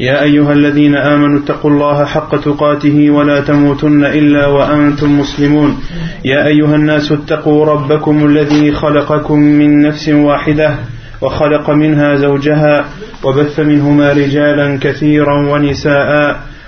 يا أيها الذين آمنوا اتقوا الله حق تقاته ولا تموتن إلا وأنتم مسلمون. يا أيها الناس اتقوا ربكم الذي خلقكم من نفس واحدة وخلق منها زوجها وبث منهما رجالا كثيرا ونساء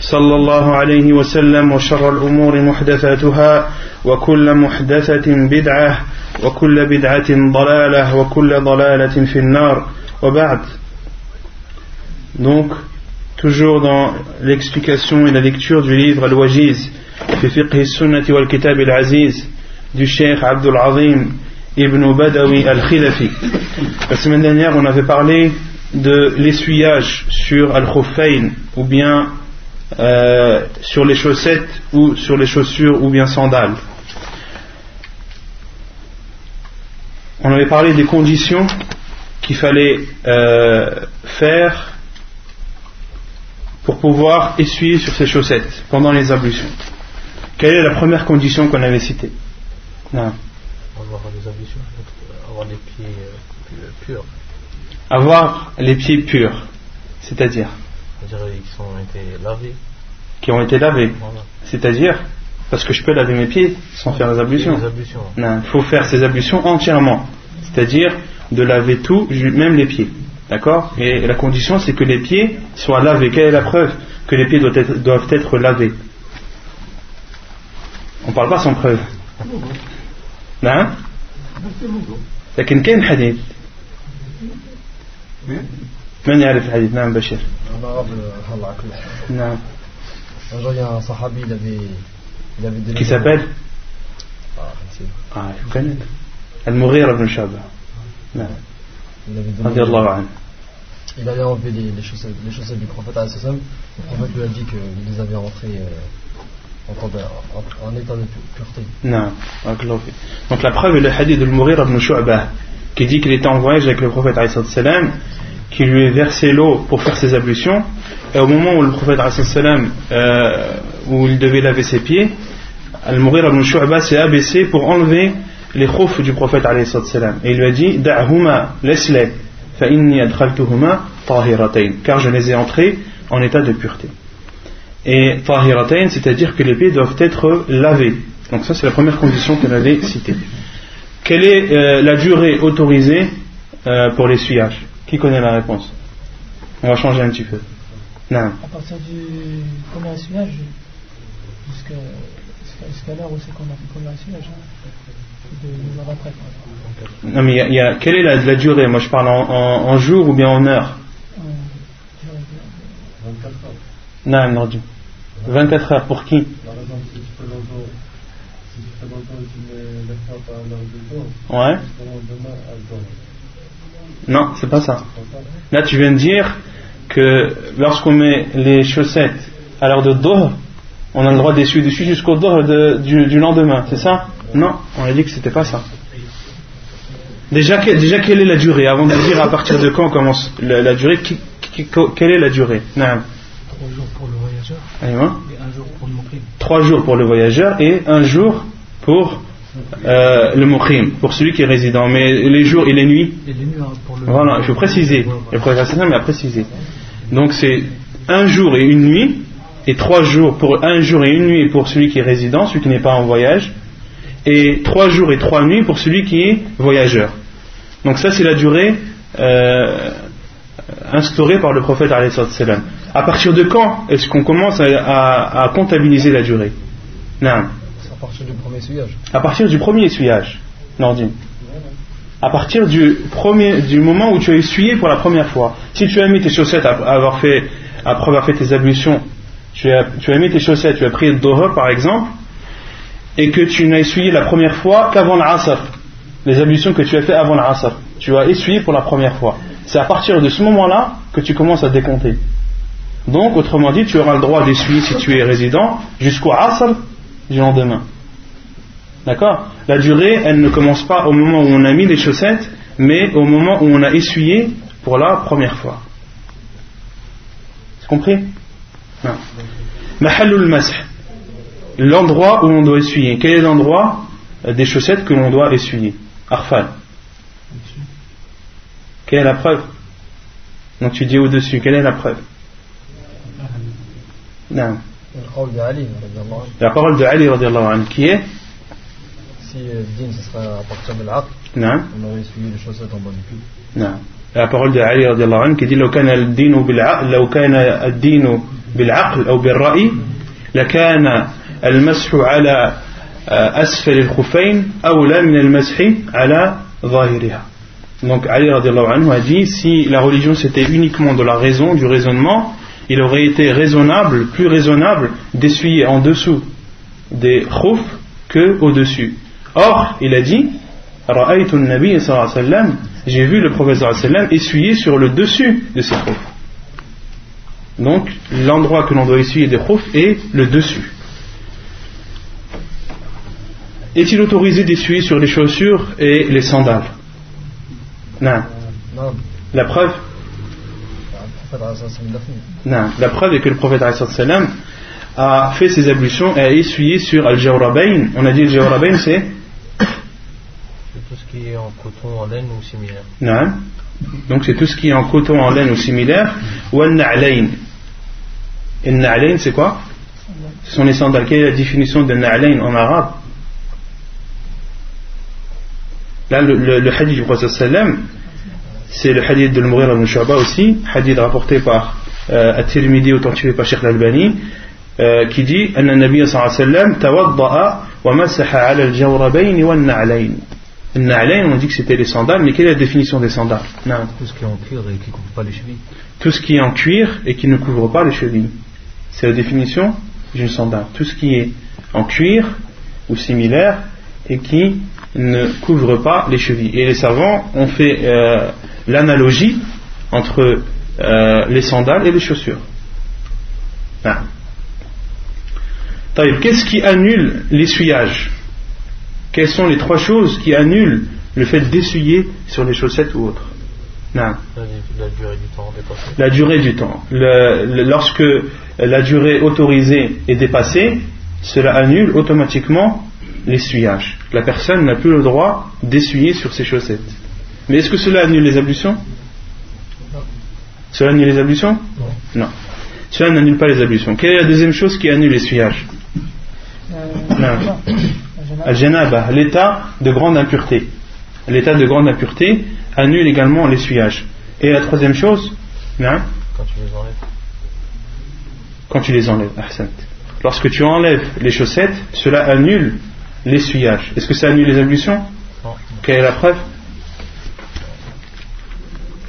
صلى الله عليه وسلم وشر الأمور محدثاتها وكل محدثة بدعة وكل بدعة ضلالة وكل ضلالة في النار وبعد Donc, toujours dans l'explication et la lecture du livre Al-Wajiz, fiqh sunnati wal kitab al-aziz, du Cheikh Abdul Azim ibn Badawi al-Khilafi. La semaine dernière, on avait parlé de l'essuyage sur al-Khuffayn, ou bien euh, sur les chaussettes ou sur les chaussures ou bien sandales. On avait parlé des conditions qu'il fallait euh, faire pour pouvoir essuyer sur ces chaussettes pendant les ablutions. Quelle est la première condition qu'on avait citée? Non. Avoir les ablutions, avoir les pieds euh, purs. Avoir les pieds purs, c'est-à-dire? C'est-à-dire qui ont été lavés. Qui ont été lavés. Voilà. C'est-à-dire parce que je peux laver mes pieds sans faire les ablutions. Les ablutions. Non, il faut faire ces ablutions entièrement. C'est-à-dire de laver tout, même les pieds. D'accord Et la condition, c'est que les pieds soient lavés. Quelle est la preuve que les pieds doivent être, doivent être lavés On ne parle pas sans preuve. نعم لكن كاين حديث من يعرف الحديث نعم بشير En arabe, euh, Allah akbar. نعم Un jour, il y a un sahabi, il avait, il avait des qui s'appelle Ah, c'est- ah, je connais المغيرة بن شعبة نعم il avait donné- رضي الله عنه Il allait enlever les, les, chaussettes, les chaussettes du prophète. alayhi salam. Le prophète lui a dit qu'il les avait rentrées euh, en, temps de- en- en état de pu- pureté. Non, barakallahu fik. Donc la preuve est le hadith de Mourir ibn Shu'bah qui dit qu'il était en voyage avec le prophète alayhi salam qui lui a versé l'eau pour faire ses ablutions et au moment où le prophète euh, où il devait laver ses pieds Al-Mourir ibn Shu'bah s'est abaissé pour enlever les khoufs du prophète et il lui a dit Da'huma, laisse-les fa inni adkhaltuhuma tahiratayn car je les ai entrés en état de pureté et tahiratayn, c'est-à-dire que les pieds doivent être lavés. Donc ça c'est la première condition qu'elle avait citée. Quelle est euh, la durée autorisée euh, pour l'essuyage Qui connaît la réponse? On va changer un petit peu. Non. à partir du premier essuyage jusqu'à jusqu'à l'heure où c'est qu'on a fait le premier essuyage hein, de deux heures après. Non mais il y a- y a- quelle est la, la durée? Moi je parle en, en, en jour ou bien en heure Euh, je dirais que- Non, non, Dieu. 24 heures pour qui? Par exemple, si tu fais longtemps, si tu fais longtemps, tu mets les frappes à l'heure de jour, Ouais. demain. Non, c'est pas ça. Là tu viens de dire que lorsqu'on met les chaussettes à l'heure de Dohr, on a le droit d'essuyer dessus jusqu'au Dohr de- du, du lendemain, c'est ça? Non, on a dit que c'était pas ça. Déjà, que- déjà, quelle est la durée Avant de dire à partir de quand commence la, la durée, qui- qui- quelle est la durée? Naam. Trois jours pour le voyageur et un jour pour le muqim. Trois jours pour le voyageur et un jour pour euh, le muqim, pour celui qui est résident. Mais les jours et les nuits, Et les nuits hein, pour le. voilà, il faut préciser. Le prophète a précisé. Donc c'est un jour et une nuit, et trois jours pour un jour et une nuit pour celui qui est résident, celui qui n'est pas en voyage, et trois jours et trois nuits pour celui qui est voyageur. Donc ça c'est la durée euh, instaurée par le prophète. À partir de quand est-ce qu'on commence à, à- à comptabiliser la durée? Non. À partir du premier essuyage. À partir du premier essuyage, Nordine. À partir du, premier, du moment où tu as essuyé pour la première fois. Si tu as mis tes chaussettes après avoir fait, tes ablutions tu as, tu as mis tes chaussettes, tu as pris le doha par exemple, et que tu n'as essuyé la première fois qu'avant l'asr, les ablutions que tu as fait avant l'asr, tu as essuyé pour la première fois. C'est à partir de ce moment-là que tu commences à décompter. Donc, autrement dit, tu auras le droit d'essuyer si tu es résident jusqu'au asr du lendemain. D'accord? La durée, elle ne commence pas au moment où on a mis les chaussettes, mais au moment où on a essuyé pour la première fois. C'est compris? Non. Mahallul masih. L'endroit où on doit essuyer. Quel est l'endroit? Des chaussettes que l'on doit essuyer Arfan. Quelle est la preuve? Donc tu dis au-dessus, quelle est la preuve? Non. La parole de Ali, qui est Si le din, ce sera à partir de l'aql, on aurait essuyé les chaussettes en bas du cul. Non. La parole de Ali qui dit لو كان الدين بالعقل لو كان الدين بالعقل أو بالرأي لكان المسح على أسفل الخفين أولى من المسح على ظاهرها Donc Ali anhu a dit si la religion c'était uniquement de la raison, du raisonnement, il aurait été raisonnable, plus raisonnable d'essuyer en dessous des khouf que au-dessus. Or, il a dit j'ai vu le prophète essuyer sur le dessus de ses khouf. Donc, l'endroit que l'on doit essuyer des khouf est le dessus. Est-il autorisé d'essuyer sur les chaussures et les sandales? Non. La preuve? Non. La preuve est que le prophète a fait ses ablutions et a essuyé sur Al-Jawrabain. On a dit Al-Jawrabain c'est tout ce qui est en coton, en laine ou similaire. Non. Donc c'est tout ce qui est en coton, en laine ou similaire. Ou Al-Na'lain. Et Na'lain c'est quoi? Ce sont les sandales. Quelle est la définition de Na'lain en arabe? Là, le, le, le hadith du prophète c'est le hadith de l'Mughir ibn Shu'ba aussi, hadith rapporté par euh, At-Tirmidhi, authentifié par Sheikh Al-Albani, euh, qui dit Anna Nabi sallallahu alayhi wa sallam on dit que c'était les sandales, mais quelle est la définition des sandales? Tout ce qui est en cuir et qui ne couvre pas les chevilles. C'est la définition d'une sandale. Tout ce qui est en cuir ou similaire et qui ne couvre pas les chevilles. Et les savants ont fait euh, l'analogie entre euh, les sandales et les chaussures. Ah. Qu'est-ce qui annule l'essuyage? Quelles sont les trois choses qui annulent le fait d'essuyer sur les chaussettes ou autres? La durée du temps dépassée. La durée du temps. lorsque la durée autorisée est dépassée, cela annule automatiquement l'essuyage. La personne n'a plus le droit d'essuyer sur ses chaussettes. Mais est-ce que cela annule les ablutions Non. Cela annule les ablutions Non. Cela n'annule pas les ablutions. Quelle est la deuxième chose qui annule l'essuyage Al-Janaba, l'état de grande impureté. L'état de grande impureté annule également l'essuyage. Et la troisième chose Quand tu les enlèves. Quand tu les enlèves, Lorsque tu enlèves les chaussettes, cela annule l'essuyage. Est-ce que ça annule les ablutions Non. Quelle est la preuve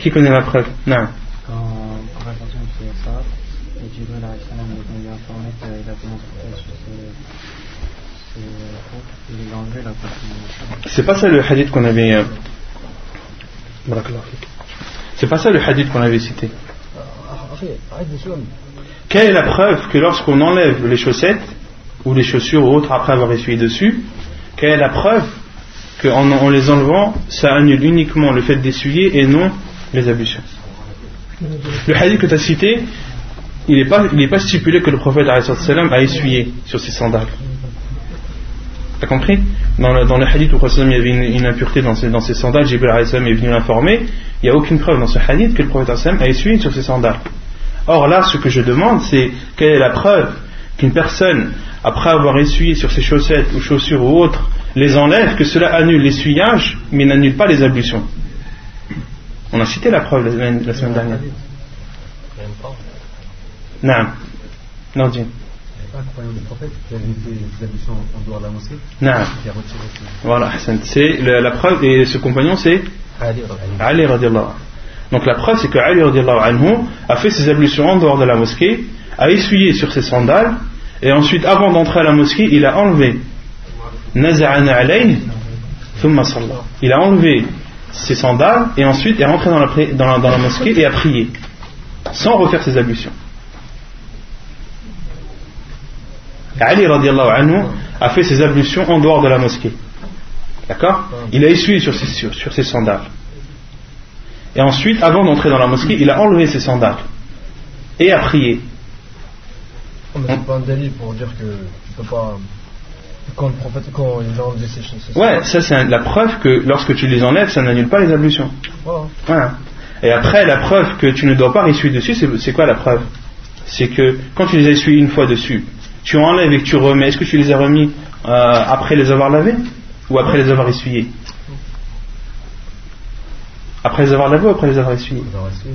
Qui connaît la preuve? Non. C'est pas ça le hadith qu'on avait. Euh... C'est pas ça le hadith qu'on avait cité. Quelle est la preuve que lorsqu'on enlève les chaussettes, ou les chaussures ou autres après avoir essuyé dessus, quelle est la preuve qu'en en les enlevant, ça annule uniquement le fait d'essuyer et non les ablutions Le hadith que tu as cité, il n'est pas, pas, stipulé que le prophète a essuyé sur ses sandales. T'as compris? Dans le, dans le, hadith où il y avait une, impureté dans ses, dans ses sandales, Jibril est venu l'informer, il n'y a aucune preuve dans ce hadith que le prophète a essuyé sur ses sandales. Or là, ce que je demande, c'est quelle est la preuve qu'une personne après avoir essuyé sur ses chaussettes ou chaussures ou autres, les enlève, que cela annule l'essuyage, mais n'annule pas les ablutions. On a cité la preuve la semaine, dernière. Non. Non, dis. Non. Voilà, c'est la preuve, et ce compagnon c'est Ali radiallahu Donc la preuve c'est que Ali radiallahu anhu a fait ses ablutions en dehors de la mosquée a essuyé sur ses sandales, et ensuite, avant d'entrer à la mosquée, il a enlevé. Il a enlevé ses sandales, et ensuite est rentré dans la, dans la- dans la mosquée et a prié, sans refaire ses ablutions. Ali radiallahu anhu a fait ses ablutions en dehors de la mosquée. D'accord? Il a essuyé sur ses, sur, sur ses sandales. Et ensuite, avant d'entrer dans la mosquée, il a enlevé ses sandales et a prié. Mais c'est pas un délit pour dire que tu peux pas. Quand le prophète, quand il a enlevé ses choses. Ouais, ça c'est la preuve que lorsque tu les enlèves, ça n'annule pas les ablutions. Voilà. Voilà. Et après, la preuve que tu ne dois pas essuyer dessus, c'est quoi la preuve? C'est que quand tu les as essuyés une fois dessus, tu enlèves et que tu remets, est-ce que tu les as remis euh, après les avoir lavés ou après les avoir essuyés? Après les avoir lavés ou après les avoir essuyés.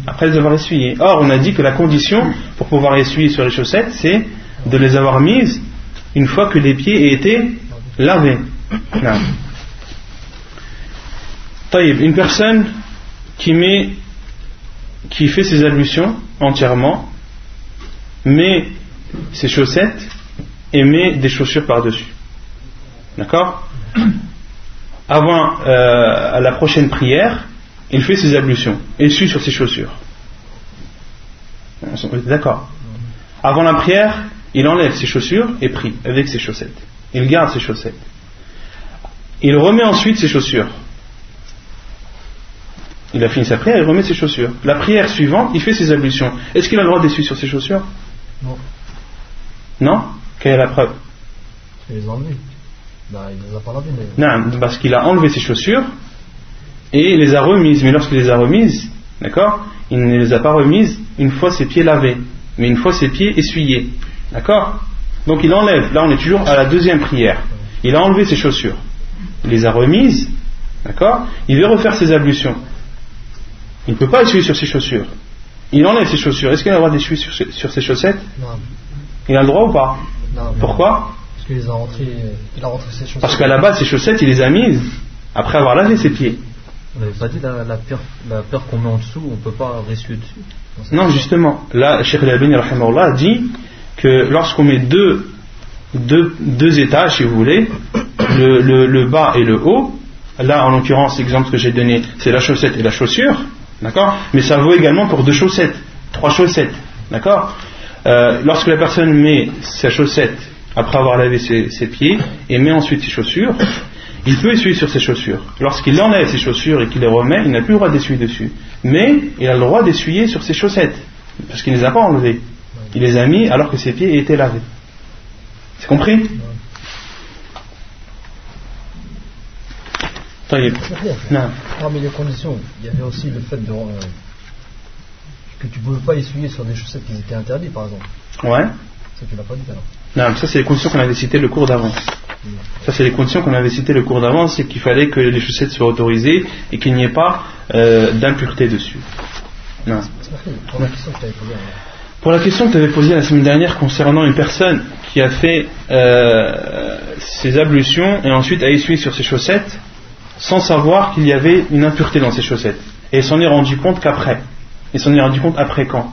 Après les avoir essuyés. Or, on a dit que la condition pour pouvoir essuyer sur les chaussettes, c'est de les avoir mises une fois que les pieds aient été lavés. Non. Une personne qui met, qui fait ses ablutions entièrement, met ses chaussettes et met des chaussures par-dessus. D'accord Avant euh, la prochaine prière, il fait ses ablutions, essuie sur ses chaussures. D'accord. Avant la prière, il enlève ses chaussures et prie avec ses chaussettes. Il garde ses chaussettes. Il remet ensuite ses chaussures. Il a fini sa prière, il remet ses chaussures. La prière suivante, il fait ses ablutions. Est-ce qu'il a le droit d'essuyer sur ses chaussures? Non. Non? Quelle est la preuve? Il les a enlevés. Bah, il les a pas lavés, mais. Non, parce qu'il a enlevé ses chaussures et il les a remises. Mais lorsqu'il les a remises, d'accord Il ne les a pas remises une fois ses pieds lavés, mais une fois ses pieds essuyés. D'accord Donc il enlève. Là, on est toujours à la deuxième prière. Il a enlevé ses chaussures. Il les a remises. D'accord Il veut refaire ses ablutions. Il ne peut pas essuyer sur ses chaussures. Il enlève ses chaussures. Est-ce qu'il a le droit d'essuyer sur, ses- sur ses chaussettes Non. Il a le droit ou pas non Pourquoi Parce qu'il les a. Il a rentré ses choses. Parce qu'à la base, ses chaussettes, il les a mises après avoir lavé ses pieds. On n'avait pas dit la, la peur, la peur qu'on met en dessous, on peut pas ressuyer dessus. Non, justement, là, Cheikh rahimahullah, dit que lorsqu'on met deux, étages, si vous voulez, le, le- le bas et le haut, là, en l'occurrence, l'exemple que j'ai donné, c'est la chaussette et la chaussure, d'accord? Mais ça vaut également pour deux chaussettes, trois chaussettes, d'accord? Euh, Lorsque la personne met sa chaussette après avoir lavé ses, ses pieds et met ensuite ses chaussures, il peut essuyer sur ses chaussures. Lorsqu'il enlève ses chaussures et qu'il les remet, il n'a plus le droit d'essuyer dessus. Mais il a le droit d'essuyer sur ses chaussettes, parce qu'il ne les a pas enlevées il les a mis alors que ses pieds étaient lavés. C'est compris non. Parmi les conditions, il y avait aussi le fait de, euh, que tu ne pouvais pas essuyer sur des chaussettes qui étaient interdites, par exemple. Ouais. Ça, tu l'as pas dit alors. Non, ça, c'est les conditions qu'on avait citées le cours d'avance. Ça, c'est les conditions qu'on avait citées le cours d'avance, c'est qu'il fallait que les chaussettes soient autorisées et qu'il n'y ait pas euh, d'impureté dessus. Non. Pour la question que tu avais posée la semaine dernière concernant une personne qui a fait euh, ses ablutions et ensuite a essuyé sur ses chaussettes sans savoir qu'il y avait une impureté dans ses chaussettes. Et s'en est rendu compte qu'après. Il s'en est rendu compte après quand?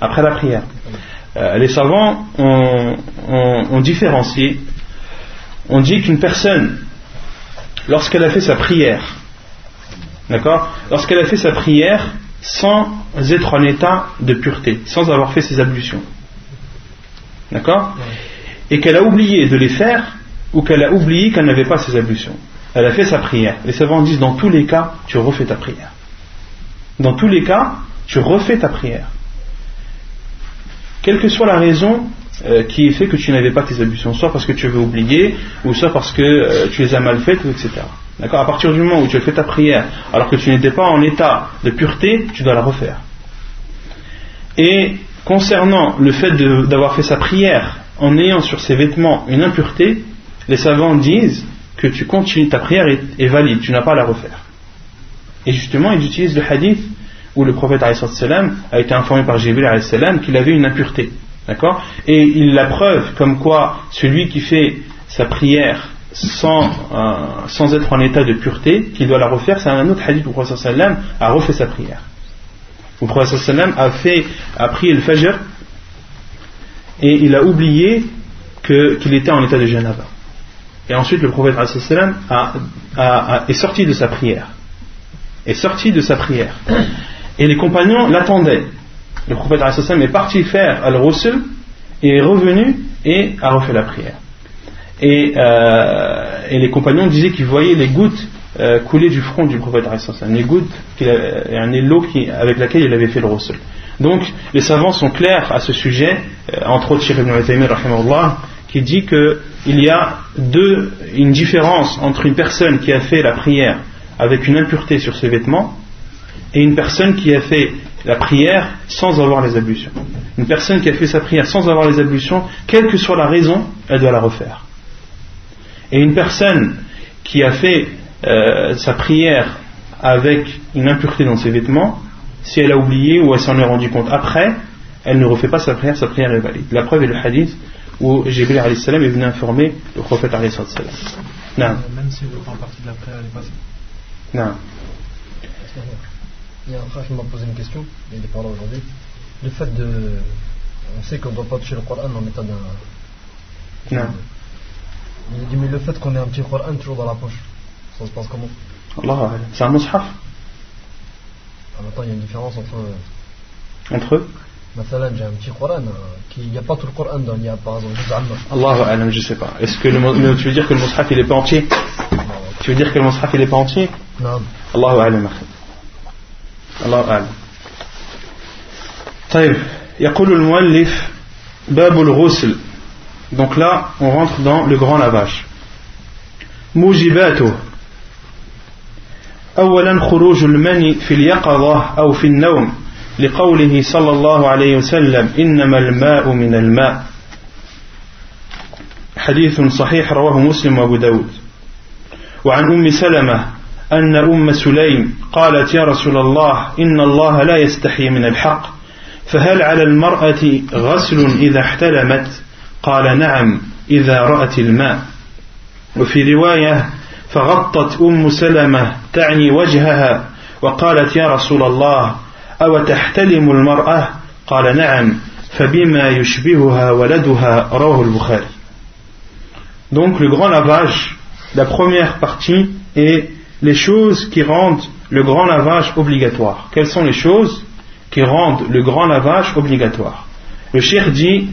Après la prière. Euh, les savants ont différencié. On dit qu'une personne, lorsqu'elle a fait sa prière, d'accord? Lorsqu'elle a fait sa prière sans être en état de pureté, sans avoir fait ses ablutions, d'accord Et qu'elle a oublié de les faire, ou qu'elle a oublié qu'elle n'avait pas ses ablutions. Elle a fait sa prière. Les savants disent dans tous les cas, tu refais ta prière. Dans tous les cas, tu refais ta prière quelle que soit la raison euh, qui ait fait que tu n'avais pas tes ablutions, soit parce que tu avais oublié, ou soit parce que euh, tu les as mal faites, etc. D'accord? À partir du moment où tu as fait ta prière, alors que tu n'étais pas en état de pureté, tu dois la refaire. Et concernant le fait d'avoir fait sa prière en ayant sur ses vêtements une impureté, les savants disent que tu continues, ta prière est, valide, tu n'as pas à la refaire. Et justement, ils utilisent le hadith où le prophète a été informé par Jibril qu'il avait une impureté. D'accord? Et il la preuve comme quoi celui qui fait sa prière sans, euh, sans être en état de pureté, qu'il doit la refaire, c'est un autre hadith où le prophète a refait sa prière. Le prophète sallam a, fait, a prié le fajr et il a oublié qu'il était en état de janaba. Et ensuite le prophète a, est sorti de sa prière. Est sorti de sa prière. Et les compagnons l'attendaient. Le prophète est parti faire al-Rusul et est revenu et a refait la prière. Et, euh, et les compagnons disaient qu'ils voyaient les gouttes euh, couler du front du prophète les gouttes, un l'eau avec laquelle il avait fait le Rusul. Donc les savants sont clairs à ce sujet, euh, entre autres Cheikh ibn qui dit qu'il y a deux, une différence entre une personne qui a fait la prière avec une impureté sur ses vêtements et une personne qui a fait la prière sans avoir les ablutions. Une personne qui a fait sa prière sans avoir les ablutions, quelle que soit la raison, elle doit la refaire. Et une personne qui a fait euh, sa prière avec une impureté dans ses vêtements, si elle a oublié ou elle s'en est rendu compte après, elle ne refait pas sa prière, sa prière est valide. La preuve est le hadith où Jibril est venu informer le prophète Même si le temps partie de la prière est passée. Non. Il y a un frère qui m'a posé une question, il est pas là aujourd'hui. Le fait de. On sait qu'on ne doit pas toucher le Coran en état d'un. Non. Il a dit, mais le fait qu'on ait un petit Coran toujours dans la poche, ça se passe comment Allah, c'est un mushaf. En même temps, il y a une différence entre. Entre eux Mathalan, j'ai un petit Coran, il n'y a pas tout le Coran dans, il y a par exemple juste Allah, je sais pas. Est-ce que le, tu veux dire que le mushaf il est pas entier Tu veux dire que le mushaf il est pas entier Non. Allahu a'lam. Allahu a'lam. طيب يقول المؤلف باب الغسل donc là on rentre dans le grand lavage موجباته أولا خروج المني في اليقظة أو في النوم لقوله صلى الله عليه وسلم إنما الماء من الماء. حديث صحيح رواه مسلم وأبو داود. وعن أم سلمة أن أم سليم قالت يا رسول الله إن الله لا يستحي من الحق فهل على المرأة غسل إذا احتلمت؟ قال نعم إذا رأت الماء. وفي رواية فغطت أم سلمة تعني وجهها وقالت يا رسول الله أو تحتلم المرأة قال نعم فبما يشبهها ولدها رواه البخاري Donc le grand lavage, la première partie est les choses qui rendent le grand lavage obligatoire. Quelles sont les choses qui rendent le grand lavage obligatoire Le cheikh dit,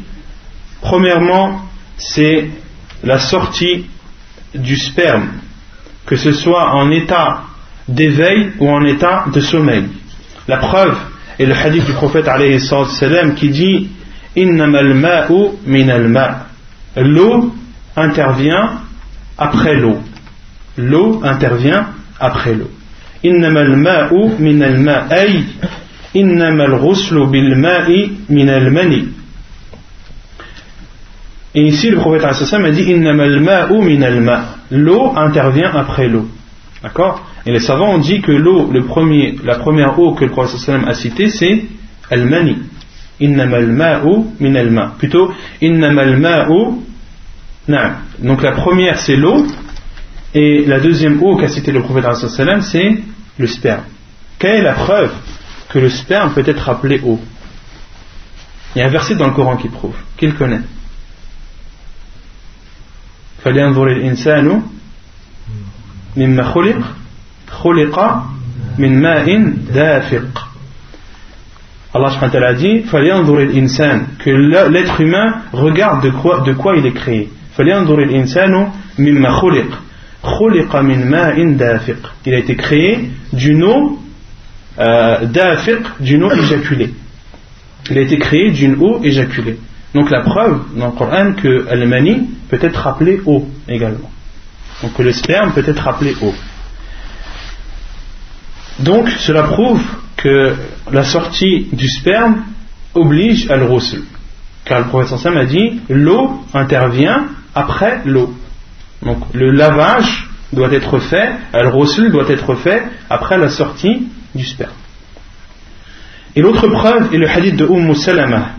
premièrement, c'est la sortie du sperme, que ce soit en état d'éveil ou en état de sommeil. La preuve est le hadith du prophète qui dit L'eau intervient après l'eau. L'eau intervient après l'eau. إنما الماء من الماء أي إنما الغسل بالماء من المني Et ici le prophète a dit إنما الماء من الماء l'eau intervient après l'eau. D'accord? Et les savants ont dit que l'eau, la première eau que le Prophète a citée, c'est Al-Mani. Innamal ma'u min al-ma. Plutôt, innamal ma'u na'am. Donc la première, c'est l'eau. Et la deuxième eau qu'a cité le Prophète, c'est le sperme. Quelle est la preuve que le sperme peut être appelé eau? Il y a un verset dans le Coran qui prouve. Qui connaît فلينظر الإنسان مما خلق خلق من ماء دافق Allah subhanahu wa a dit فلينظر الإنسان que l'être humain regarde de quoi, de quoi il est créé فلينظر الإنسان مما خلق خلق من ماء دافق il a été créé d'une eau euh, dafiq d'une eau éjaculée il a été créé d'une eau éjaculée donc la preuve dans le Coran que al-mani peut être appelé eau également donc le sperme peut être appelé eau. Donc cela prouve que la sortie du sperme oblige à le Car le prophète Sansam a dit l'eau intervient après l'eau. Donc le lavage doit être fait, al doit être fait après la sortie du sperme. Et l'autre preuve est le hadith de Umm Salama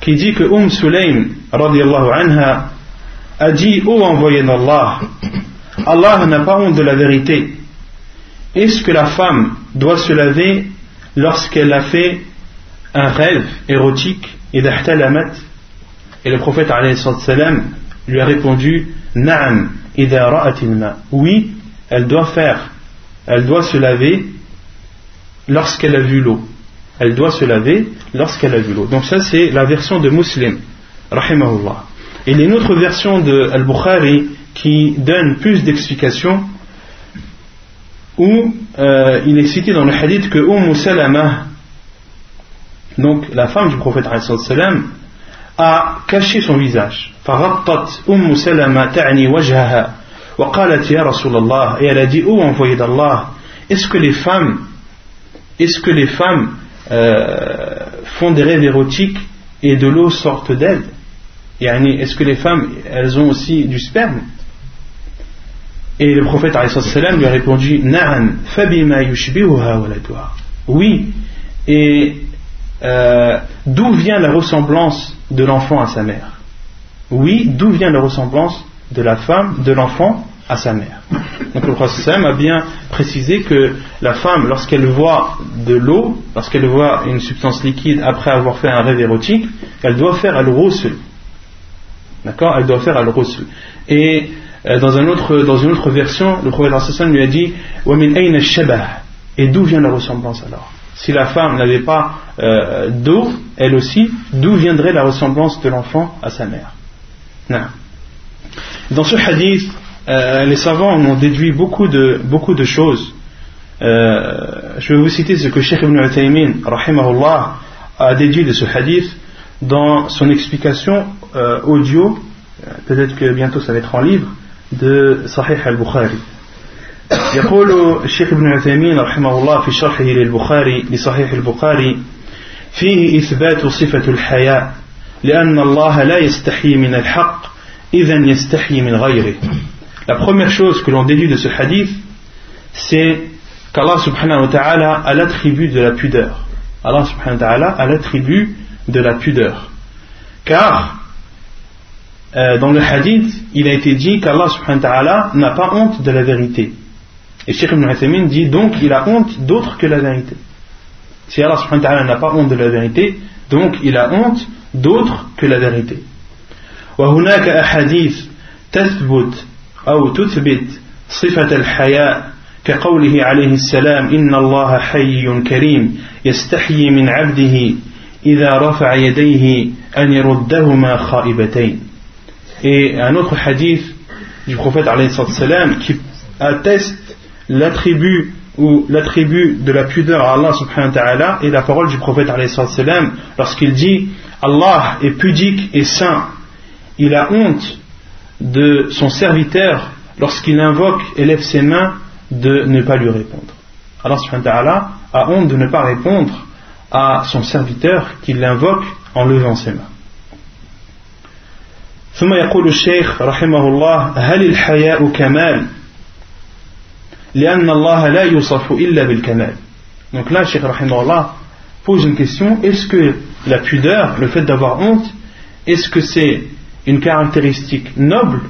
qui dit que Umm Sulaym anha a dit Ô envoyé d'Allah, Allah n'a pas honte de la vérité. Est-ce que la femme doit se laver lorsqu'elle a fait un rêve érotique et Et le prophète lui a répondu Na'am, Oui, elle doit faire, elle doit se laver lorsqu'elle a vu l'eau. Elle doit se laver lorsqu'elle a vu l'eau. Donc ça c'est la version de Muslim, rahimahullah. Et il y a une autre version de Al-Bukhari qui donne plus d'explications où euh, il est cité dans le hadith que Umm Salama, donc la femme du prophète salam, a caché son visage. فغطت أم سلمة تعني وجهها وقالت يا رسول الله et elle a dit oh envoyé d'Allah est-ce que les femmes est-ce que les femmes euh, font des rêves érotiques et de l'eau sorte d'elles yani, Est-ce que les femmes elles ont aussi du sperme? Et le prophète lui a répondu. Oui, et euh, d'où vient la ressemblance de l'enfant à sa mère? Oui, d'où vient la ressemblance de la femme, de l'enfant à sa mère? Donc le prophète a bien précisé que la femme, lorsqu'elle voit de l'eau, lorsqu'elle voit une substance liquide après avoir fait un rêve érotique, elle doit faire al-ghusl. D'accord Elle doit faire al-ghusl. Et euh, dans, une autre version, le prophète lui a dit Et d'où vient la ressemblance alors? Si la femme n'avait pas euh, d'eau, elle aussi, d'où viendrait la ressemblance de l'enfant à sa mère? Dans ce hadith, euh, les savants ont déduit beaucoup de, choses. je vais vous citer ce que Sheikh ibn Uthaymin a déduit de ce hadith dans son explication audio. Peut-être que bientôt ça va être en livre de صحيح البخاري يقول الشيخ ابن عثيمين رحمه الله في شرحه للبخاري لصحيح البخاري فيه إثبات صفة الحياء لأن الله لا يستحي من الحق إذا يستحي من غيره La première chose que l'on déduit de ce hadith, c'est qu'Allah subhanahu wa ta'ala a l'attribut de la pudeur. Allah subhanahu wa ta'ala a l'attribut de la pudeur. Car Euh, dans le hadith, il a été dit qu'Allah subhanahu wa ta'ala n'a pas honte de la vérité. Et Sheikh ibn Uthaymin dit donc il a honte d'autre que la vérité. Si Allah subhanahu wa ta'ala n'a pas honte de la vérité, donc il a honte d'autre que la vérité. وهناك أحاديث تثبت أو تثبت صفة الحياء كقوله عليه السلام إن الله حي كريم يستحيي من عبده إذا رفع يديه أن يردهما خائبتين et un autre hadith du prophète salam qui atteste l'attribut ou l'attribut de la pudeur à Allah subhanahu wa ta'ala et la parole du prophète lorsqu'il dit Allah est pudique et saint. Il a honte de son serviteur lorsqu'il invoque et lève ses mains de ne pas lui répondre. Allah subhanahu wa ta'ala a honte de ne pas répondre à son serviteur qui l'invoque en levant ses mains ثم يقول الشيخ رحمه الله هل الحياء كمال لأن الله لا يوصف إلا بالكمال donc là Cheikh rahimahullah pose une question est-ce que la pudeur le fait d'avoir honte est-ce que c'est une caractéristique noble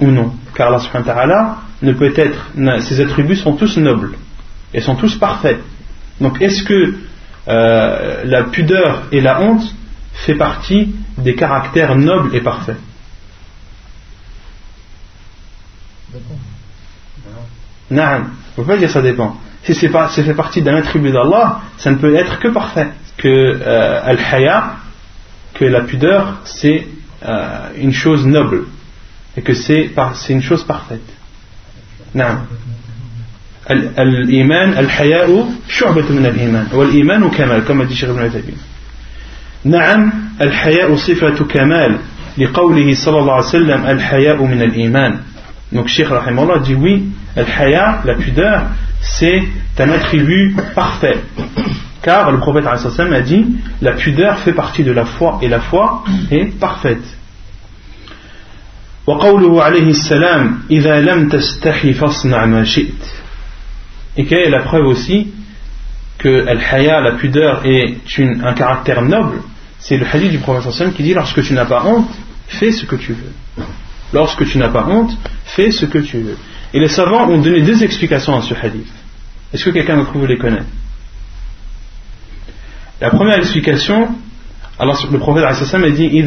ou non car Allah subhanahu wa ta'ala ne peut être ses attributs sont tous nobles et sont tous parfaits donc est-ce que euh, la pudeur et la honte fait partie des caractères nobles et parfaits. Non, on ne peut pas dire ça dépend. Si c'est pas, fait partie d'un attribut d'Allah, ça ne peut être que parfait. Que euh, al-haya, que la pudeur, c'est euh, une chose noble et que c'est une chose parfaite. Non. Al-iman, al-haya'u, shu'batu min al-iman. Wal-imanu kamal, comme a dit Cheikh Ibn Uthaymin. نعم الحياء صفة كمال لقوله صلى الله عليه وسلم الحياء من الإيمان donc Cheikh Rahimullah dit oui الحياء la pudeur c'est un attribut parfait car le prophète a dit la pudeur fait partie de la foi et la foi est parfaite وقوله عليه السلام إذا لم تستحي فاصنع ما شئت et quelle est la preuve aussi que Al-Haya, la pudeur, est un caractère noble, C'est le hadith du prophète qui dit lorsque tu n'as pas honte, fais ce que tu veux. Lorsque tu n'as pas honte, fais ce que tu veux. Et les savants ont donné deux explications à ce hadith. Est-ce que quelqu'un d'entre vous les connaît? La première explication, Alors le prophète a dit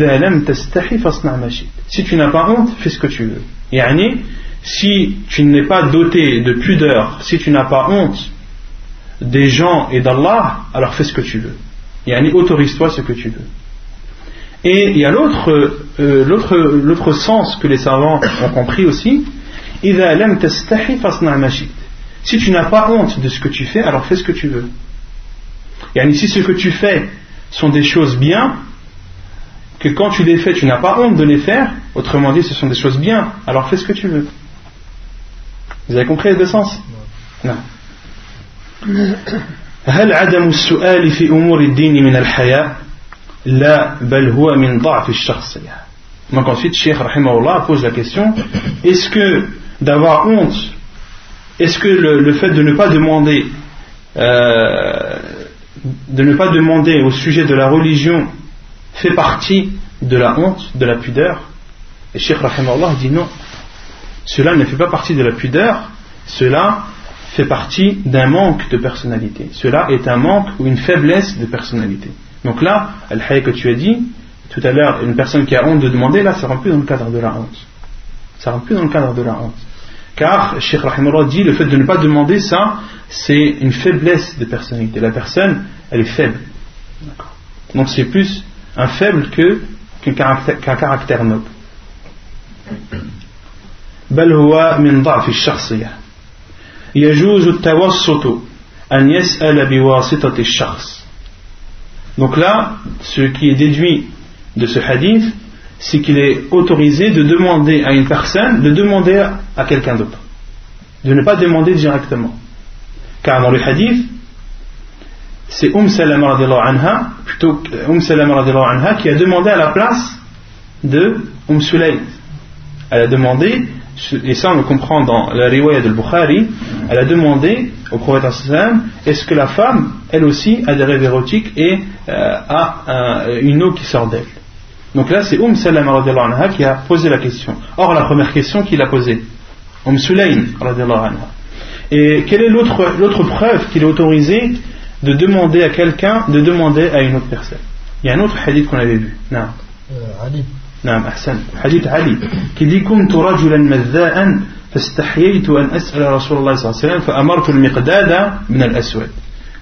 Si tu n'as pas honte, fais ce que tu veux. Yani, si tu n'es pas doté de pudeur, si tu n'as pas honte des gens et d'Allah, alors fais ce que tu veux. Yani, autorise-toi ce que tu veux. Et il y a l'autre, euh, l'autre, l'autre sens que les savants ont compris aussi. Si tu n'as pas honte de ce que tu fais, alors fais ce que tu veux. Yani, si ce que tu fais sont des choses bien, que quand tu les fais, tu n'as pas honte de les faire, autrement dit, ce sont des choses bien, alors fais ce que tu veux. Vous avez compris les deux sens Non. هل عدم السؤال في أمور الدين من الحياء لا بل هو من ضعف الشخصية donc ensuite Cheikh Rahimahullah pose la question est-ce que d'avoir honte est-ce que le, le, fait de ne pas demander euh, de ne pas demander au sujet de la religion fait partie de la honte, de la pudeur Et Cheikh Rahimahullah dit non. Cela ne fait pas partie de la pudeur, cela fait partie d'un manque de personnalité. Cela est un manque ou une faiblesse de personnalité. Donc là, al que tu as dit, tout à l'heure, une personne qui a honte de demander, là, ça rentre plus dans le cadre de la honte. Ça rentre plus dans le cadre de la honte. Car, Cheikh Rahimahullah dit, le fait de ne pas demander ça, c'est une faiblesse de personnalité. La personne, elle est faible. Donc c'est plus un faible qu'un caractère, caractère noble. يجوز التوسط أن يسأل بواسطة الشخص donc là ce qui est déduit de ce hadith c'est qu'il est autorisé de demander à une personne de demander à quelqu'un d'autre de ne pas demander directement car dans le hadith, c'est Umm Salama anha, plutôt Umm Salama anha qui a demandé à la place de Umm Sulayd. Elle a demandé, et ça on le comprend dans la riwaya de Bukhari, elle a demandé au prophète est-ce que la femme, elle aussi, a des rêves érotiques et euh, a une eau qui sort d'elle? Donc là c'est Umm Salama anha qui a posé la question. Or la première question qu'il a posée, Umm Sulaym anha. Et quelle est l'autre preuve qu'il est autorisé de demander à quelqu'un de demander à une autre personne? Il y a un autre hadith qu'on avait vu. Non. Euh. Hassan. Hadith Ali. Qui dit كنت رجلا مذاء فاستحييت أن أسأل رسول الله صلى الله عليه وسلم فأمرت المقداد من الأسود.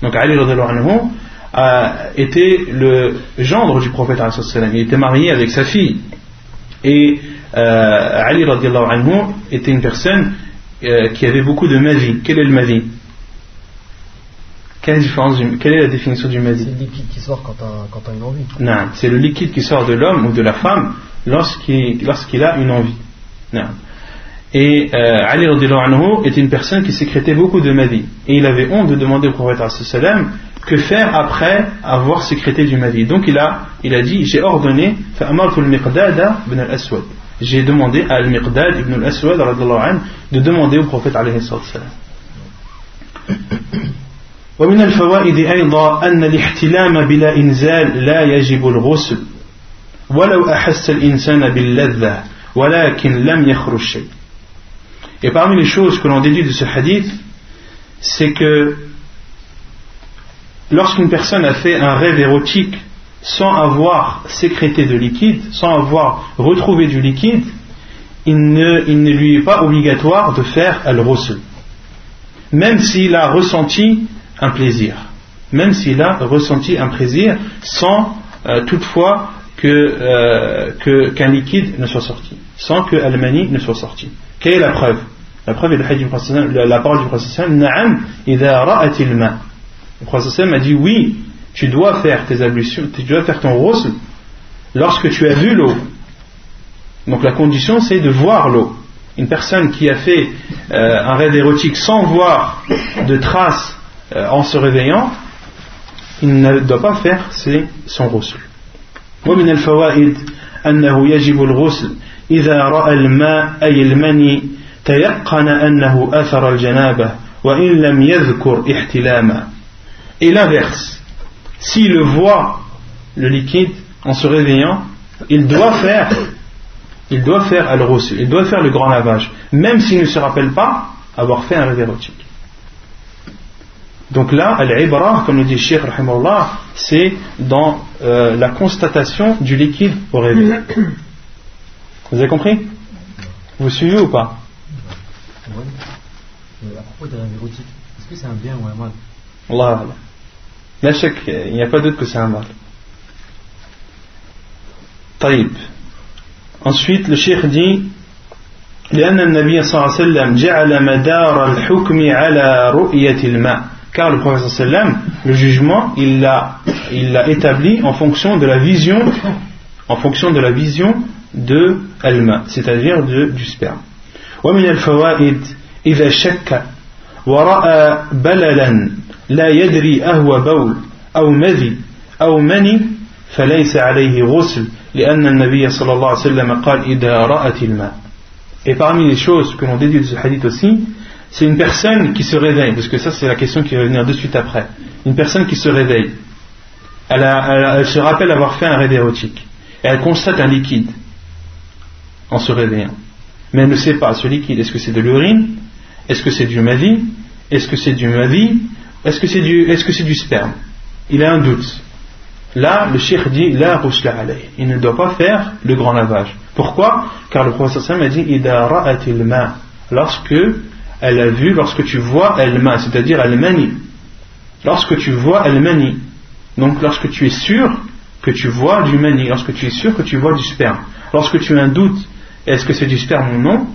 Donc Ali anhu a été le gendre du prophète il était marié avec sa fille et euh, Ali anhu était une personne euh, qui avait beaucoup de magie. Quel est le magie quelle est, quelle est la définition du magie C'est le liquide qui sort quand tu as, une envie. Non, c'est le liquide qui sort de l'homme ou de la femme lorsqu'il lorsqu'il a une envie. Non. Et euh, Ali anhu était une personne qui sécrétait beaucoup de magie. Et il avait honte de demander au prophète que faire après avoir sécrété du magie. Donc il a, il a dit J'ai ordonné, al-Aswad j'ai demandé à Al-Miqdad ibn al-Aswad de demander au prophète alayhi ومن الفوائد أيضا أن الاحتلام بلا إنزال لا يجب الغسل ولو أحس الإنسان باللذة ولكن لم يخرج شيء Et parmi les choses que l'on déduit de ce hadith, c'est que lorsqu'une personne a fait un rêve érotique sans avoir sécrété de liquide, sans avoir retrouvé du liquide, il ne, il ne lui est pas obligatoire de faire al-ghusl. Même s'il a ressenti un plaisir. Même s'il a ressenti un plaisir sans euh, toutefois euh, que, qu'un liquide ne soit sorti. Sans que al-mani ne soit sorti. Quelle est la preuve? La preuve est le la parole du prophète Na'am ma. Le prophète a dit oui, tu dois faire tes ablutions, tu dois faire ton rosle lorsque tu as vu l'eau. Donc la condition c'est de voir l'eau. Une personne qui a fait euh, un rêve érotique sans voir de traces euh, en se réveillant, il ne doit pas faire son rosle. ومن الفوائد أنه يجب الغسل إذا رأى الماء أي المني تيقن أنه أثر الجنابة وإن لم يذكر احتلاما. Et l'inverse, s'il le voit, le liquide, en se réveillant, il doit faire, il doit faire al il doit faire le grand lavage, même s'il ne se rappelle pas avoir fait un rêve érotique. Donc là, al-ibra, comme le dit Sheikh Rahimahullah, c'est dans euh, la constatation du liquide au réveil. Vous avez compris Vous suivez ou pas Oui. À propos de la érotique, est-ce que c'est un bien ou un mal Allah La chèque, il n'y a pas doute que c'est un mal. Taïb. Ensuite, le Cheikh dit لأن النبي صلى الله عليه وسلم جعل مدار الحكم على رؤية الماء car le prophète sallam, le jugement, il l'a, il l'a établi en fonction de la vision, en fonction de la vision de alma, c'est-à-dire de, du sperme. ومن الفوائد إذا شك ورأى بللا لا يدري أهو بول أو مذي أو مني فليس عليه غسل لأن النبي صلى الله عليه وسلم قال إذا رأت الماء Et parmi les choses que l'on déduit de ce hadith aussi, c'est une personne qui se réveille, parce que ça c'est la question qui va venir de suite après. Une personne qui se réveille, elle, se rappelle avoir fait un rêve érotique, elle constate un liquide en se réveillant. Mais elle ne sait pas ce liquide, est-ce que c'est de l'urine, est-ce que c'est du mavi, est-ce que c'est du mavi, est-ce que c'est du, est-ce que c'est du sperme? Il a un doute. Là, le cheikh dit, la il ne doit pas faire le grand lavage. Pourquoi? Car le professeur a dit, lorsque elle a vu lorsque tu vois elle-ma, c'est-à-dire elle-mani. Lorsque tu vois elle-mani. Donc lorsque tu es sûr que tu vois du mani, lorsque tu es sûr que tu vois du sperme. Lorsque tu as un doute, est-ce que c'est du sperme ou non,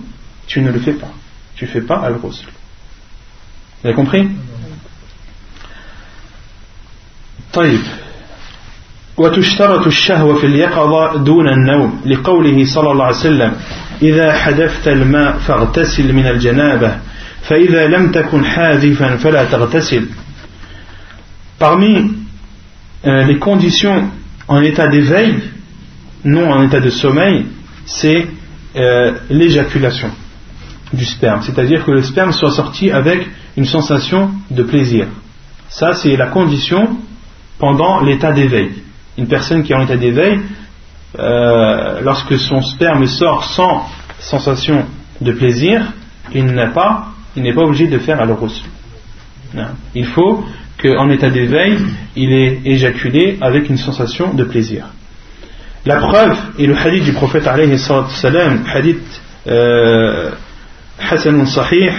tu ne le fais pas. Tu ne fais pas al-ghusl. Vous avez compris طيب وتشترط الشهوة في اليقظة دون النوم لقوله صلى الله عليه وسلم إذا حدثت الماء فاغتسل من الجنابة Parmi euh, les conditions en état d'éveil, non en état de sommeil, c'est euh, l'éjaculation du sperme. C'est-à-dire que le sperme soit sorti avec une sensation de plaisir. Ça, c'est la condition pendant l'état d'éveil. Une personne qui est en état d'éveil, euh, lorsque son sperme sort sans sensation de plaisir, il n'a pas il n'est pas obligé de faire al Il faut qu'en état d'éveil, il ait éjaculé avec une sensation de plaisir. La preuve est le hadith du prophète alayhi salam, hadith euh, Hassan Sahih,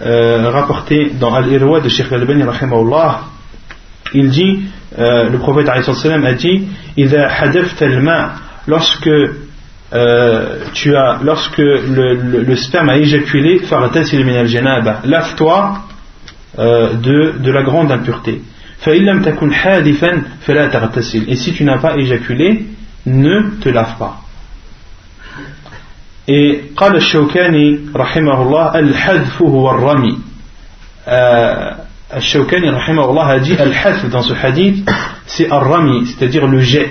euh, rapporté dans Al-Irwa de Sheikh Al-Bani il dit, euh, le prophète alayhi salam a dit, إذا حدفت الماء lorsque euh, tu as, lorsque le, le, le sperme a éjaculé, lave-toi euh, de, de la grande impureté. Et si tu n'as pas éjaculé, ne te lave pas. Et قال الشوكاني رحمه الله الحذف هو الرمي الشوكاني رحمه الله a dit الحذف dans ce hadith c'est الرمي c'est-à-dire le jet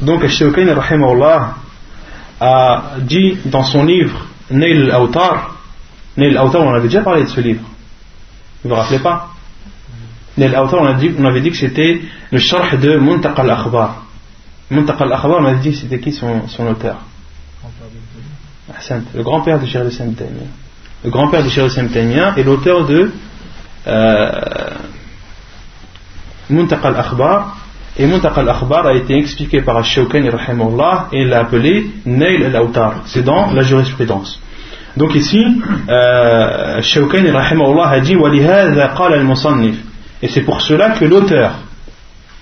Donc, rahimahullah, a dit dans son livre Nail al-Awtar, Nail al-Awtar, on avait déjà parlé de ce livre. Vous vous rappelez pas? Nail al-Awtar, on, on, avait dit que c'était le sharh de Muntaqa al-Akhbar. Muntaqa al-Akhbar, on avait dit que c'était qui son, son auteur? Le grand-père de Sam Le grand-père de Shir Sam est l'auteur de euh, Muntaqa al-Akhbar et Muntaqa al-Akhbar a été expliqué par Al-Shawkani et il l'a appelé Nail al-Awtar. C'est dans la jurisprudence. Donc ici, euh, Al-Shawkani a dit وَلِهَذَا قَالَ الْمُصَنِّفِ Et c'est pour cela que l'auteur,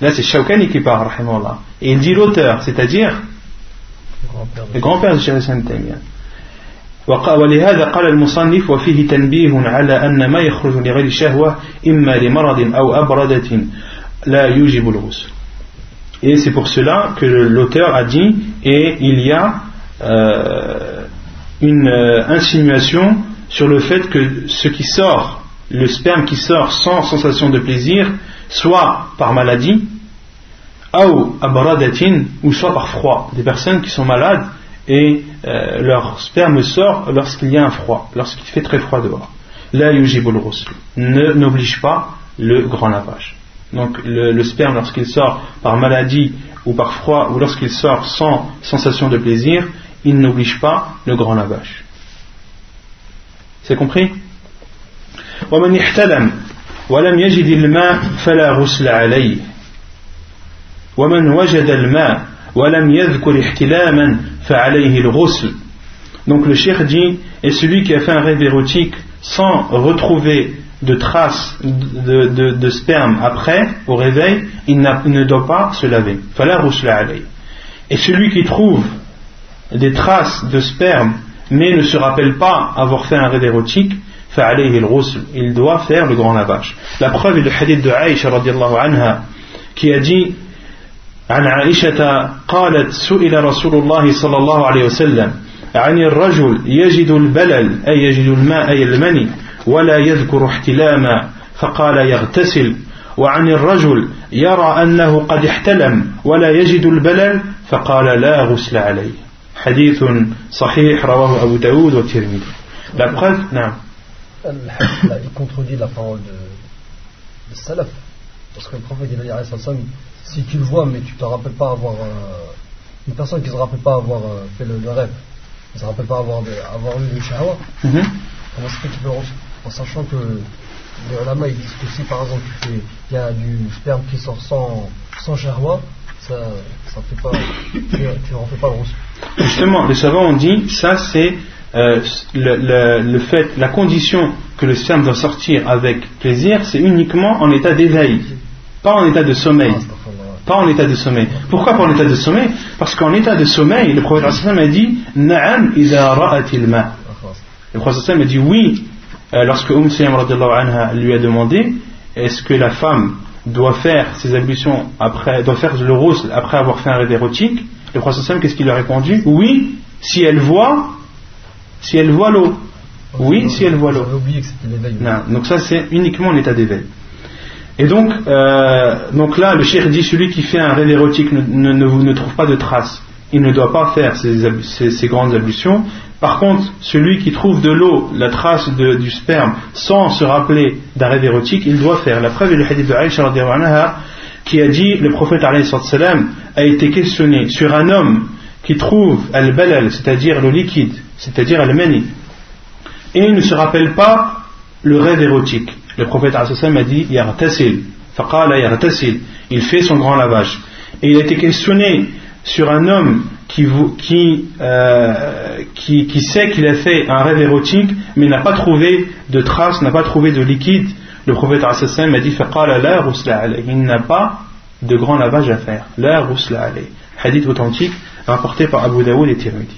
là c'est Shawkani qui parle, rahimahullah, et il dit l'auteur, c'est-à-dire le grand-père de Cheikh Islam Taymiyyah. ولهذا قال المصنف وفيه تنبيه على أن ما يخرج لغير شهوة إما لمرض أو أبردة لا يوجب الغسل et c'est pour cela que l'auteur a dit, et il y a euh, une euh, insinuation sur le fait que ce qui sort le sperme qui sort sans sensation de plaisir, soit par maladie, ou soit par froid. Des personnes qui sont malades et euh, leur sperme sort lorsqu'il y a un froid, lorsqu'il fait très froid dehors. La yujibul ne n'oblige pas le grand lavage. Donc le, sperme lorsqu'il sort par maladie ou par froid ou lorsqu'il sort sans sensation de plaisir, il n'oblige pas le grand lavage. C'est compris ومن وجد الماء ولم يذكر احتلاما فعليه الغسل donc le cheikh dit et celui qui a fait un rêve érotique sans retrouver de traces de, de, de sperme après au réveil il, il, ne doit pas se laver et celui qui trouve des traces de sperme mais ne se rappelle pas avoir fait un rêve érotique il doit faire le grand lavage la preuve est le hadith de Aïcha anha qui a dit عن عائشة قالت سئل رسول الله صلى الله عليه وسلم عن الرجل يجد البلل أي يجد الماء أي المني ولا يذكر احتلاما فقال يغتسل وعن الرجل يرى أنه قد احتلم ولا يجد البلل فقال لا غسل عليه حديث صحيح رواه أبو داود والترمذي La preuve, non. Il contredit la parole de, de Salaf. Parce que le prophète, il a dit, si tu le vois, mais tu te rappelles pas avoir. Euh, une personne qui ne se rappelle pas avoir euh, fait le, rêve, qui ne se rappelle pas avoir, avoir eu le shahwa, mhm. comment est-ce que tu peux. En sachant que les ulama ils disent que si par exemple il y a du sperme qui sort sans, sans ça ne fait pas. Tu ne refais pas le. Justement, les savants ont dit ça c'est. Euh, le, le, le, fait, la condition que le sperme doit sortir avec plaisir, c'est uniquement en état d'éveil, pas en état de sommeil. Ah, pas en état de sommeil. Pourquoi pas en état de sommeil? Parce qu'en état de sommeil, le prophète a dit Na'am ra'atil ma. Le prophète a dit oui, euh, lorsque Umm anha lui a demandé est-ce que la femme doit faire ses ablutions après, doit faire le rose après avoir fait un rêve érotique? Le prophète qu'est-ce qu'il a répondu? Oui, si elle voit, si elle voit l'eau. Oui, si elle voit l'eau. Donc ça c'est uniquement en état d'éveil. Et donc, euh, donc là, le cheikh dit celui qui fait un rêve érotique ne, ne, ne, trouve pas de traces. Il ne doit pas faire ces, grandes ablutions. Par contre, celui qui trouve de l'eau, la trace du sperme, sans se rappeler d'un rêve érotique, il doit faire. La preuve est le hadith de Aïcha qui a dit le prophète a été questionné sur un homme qui trouve al-balal, c'est-à-dire le liquide, c'est-à-dire al-mani, et il ne se rappelle pas le rêve érotique. Le prophète a dit Il fait son grand lavage. Et il a été questionné sur un homme qui, qui, euh, qui, qui sait qu'il a fait un rêve érotique, mais n'a pas trouvé de traces, n'a pas trouvé de liquide. Le prophète a dit Il n'a pas de grand lavage à faire. La Hadith authentique rapporté par Abu Daoud et Tirmidhi.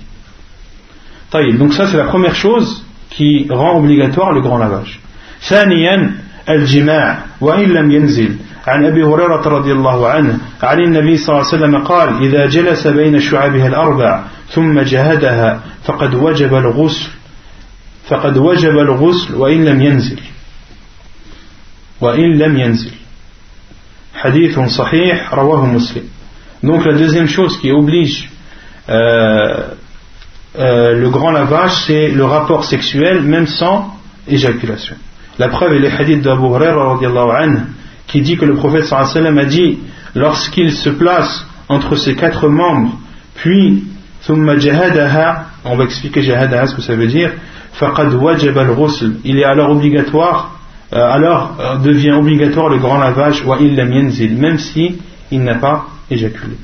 Donc, ça, c'est la première chose qui rend obligatoire le grand lavage. ثانيا الجماع وإن لم ينزل عن أبي هريرة رضي الله عنه عن النبي صلى الله عليه وسلم قال إذا جلس بين شعابها الأربع ثم جهدها فقد وجب الغسل فقد وجب الغسل وإن لم ينزل. وإن لم ينزل. حديث صحيح رواه مسلم. Donc la deuxième chose qui oblige euh, euh, le grand lavage c'est le rapport sexuel même sans éjaculation. La preuve est le hadith d'Abu Hurairah qui dit que le prophète sallam a dit lorsqu'il se place entre ses quatre membres, puis on va expliquer jahadaha ce que ça veut dire, il est alors obligatoire, euh, alors euh, devient obligatoire le grand lavage wa même si il n'a pas éjaculé.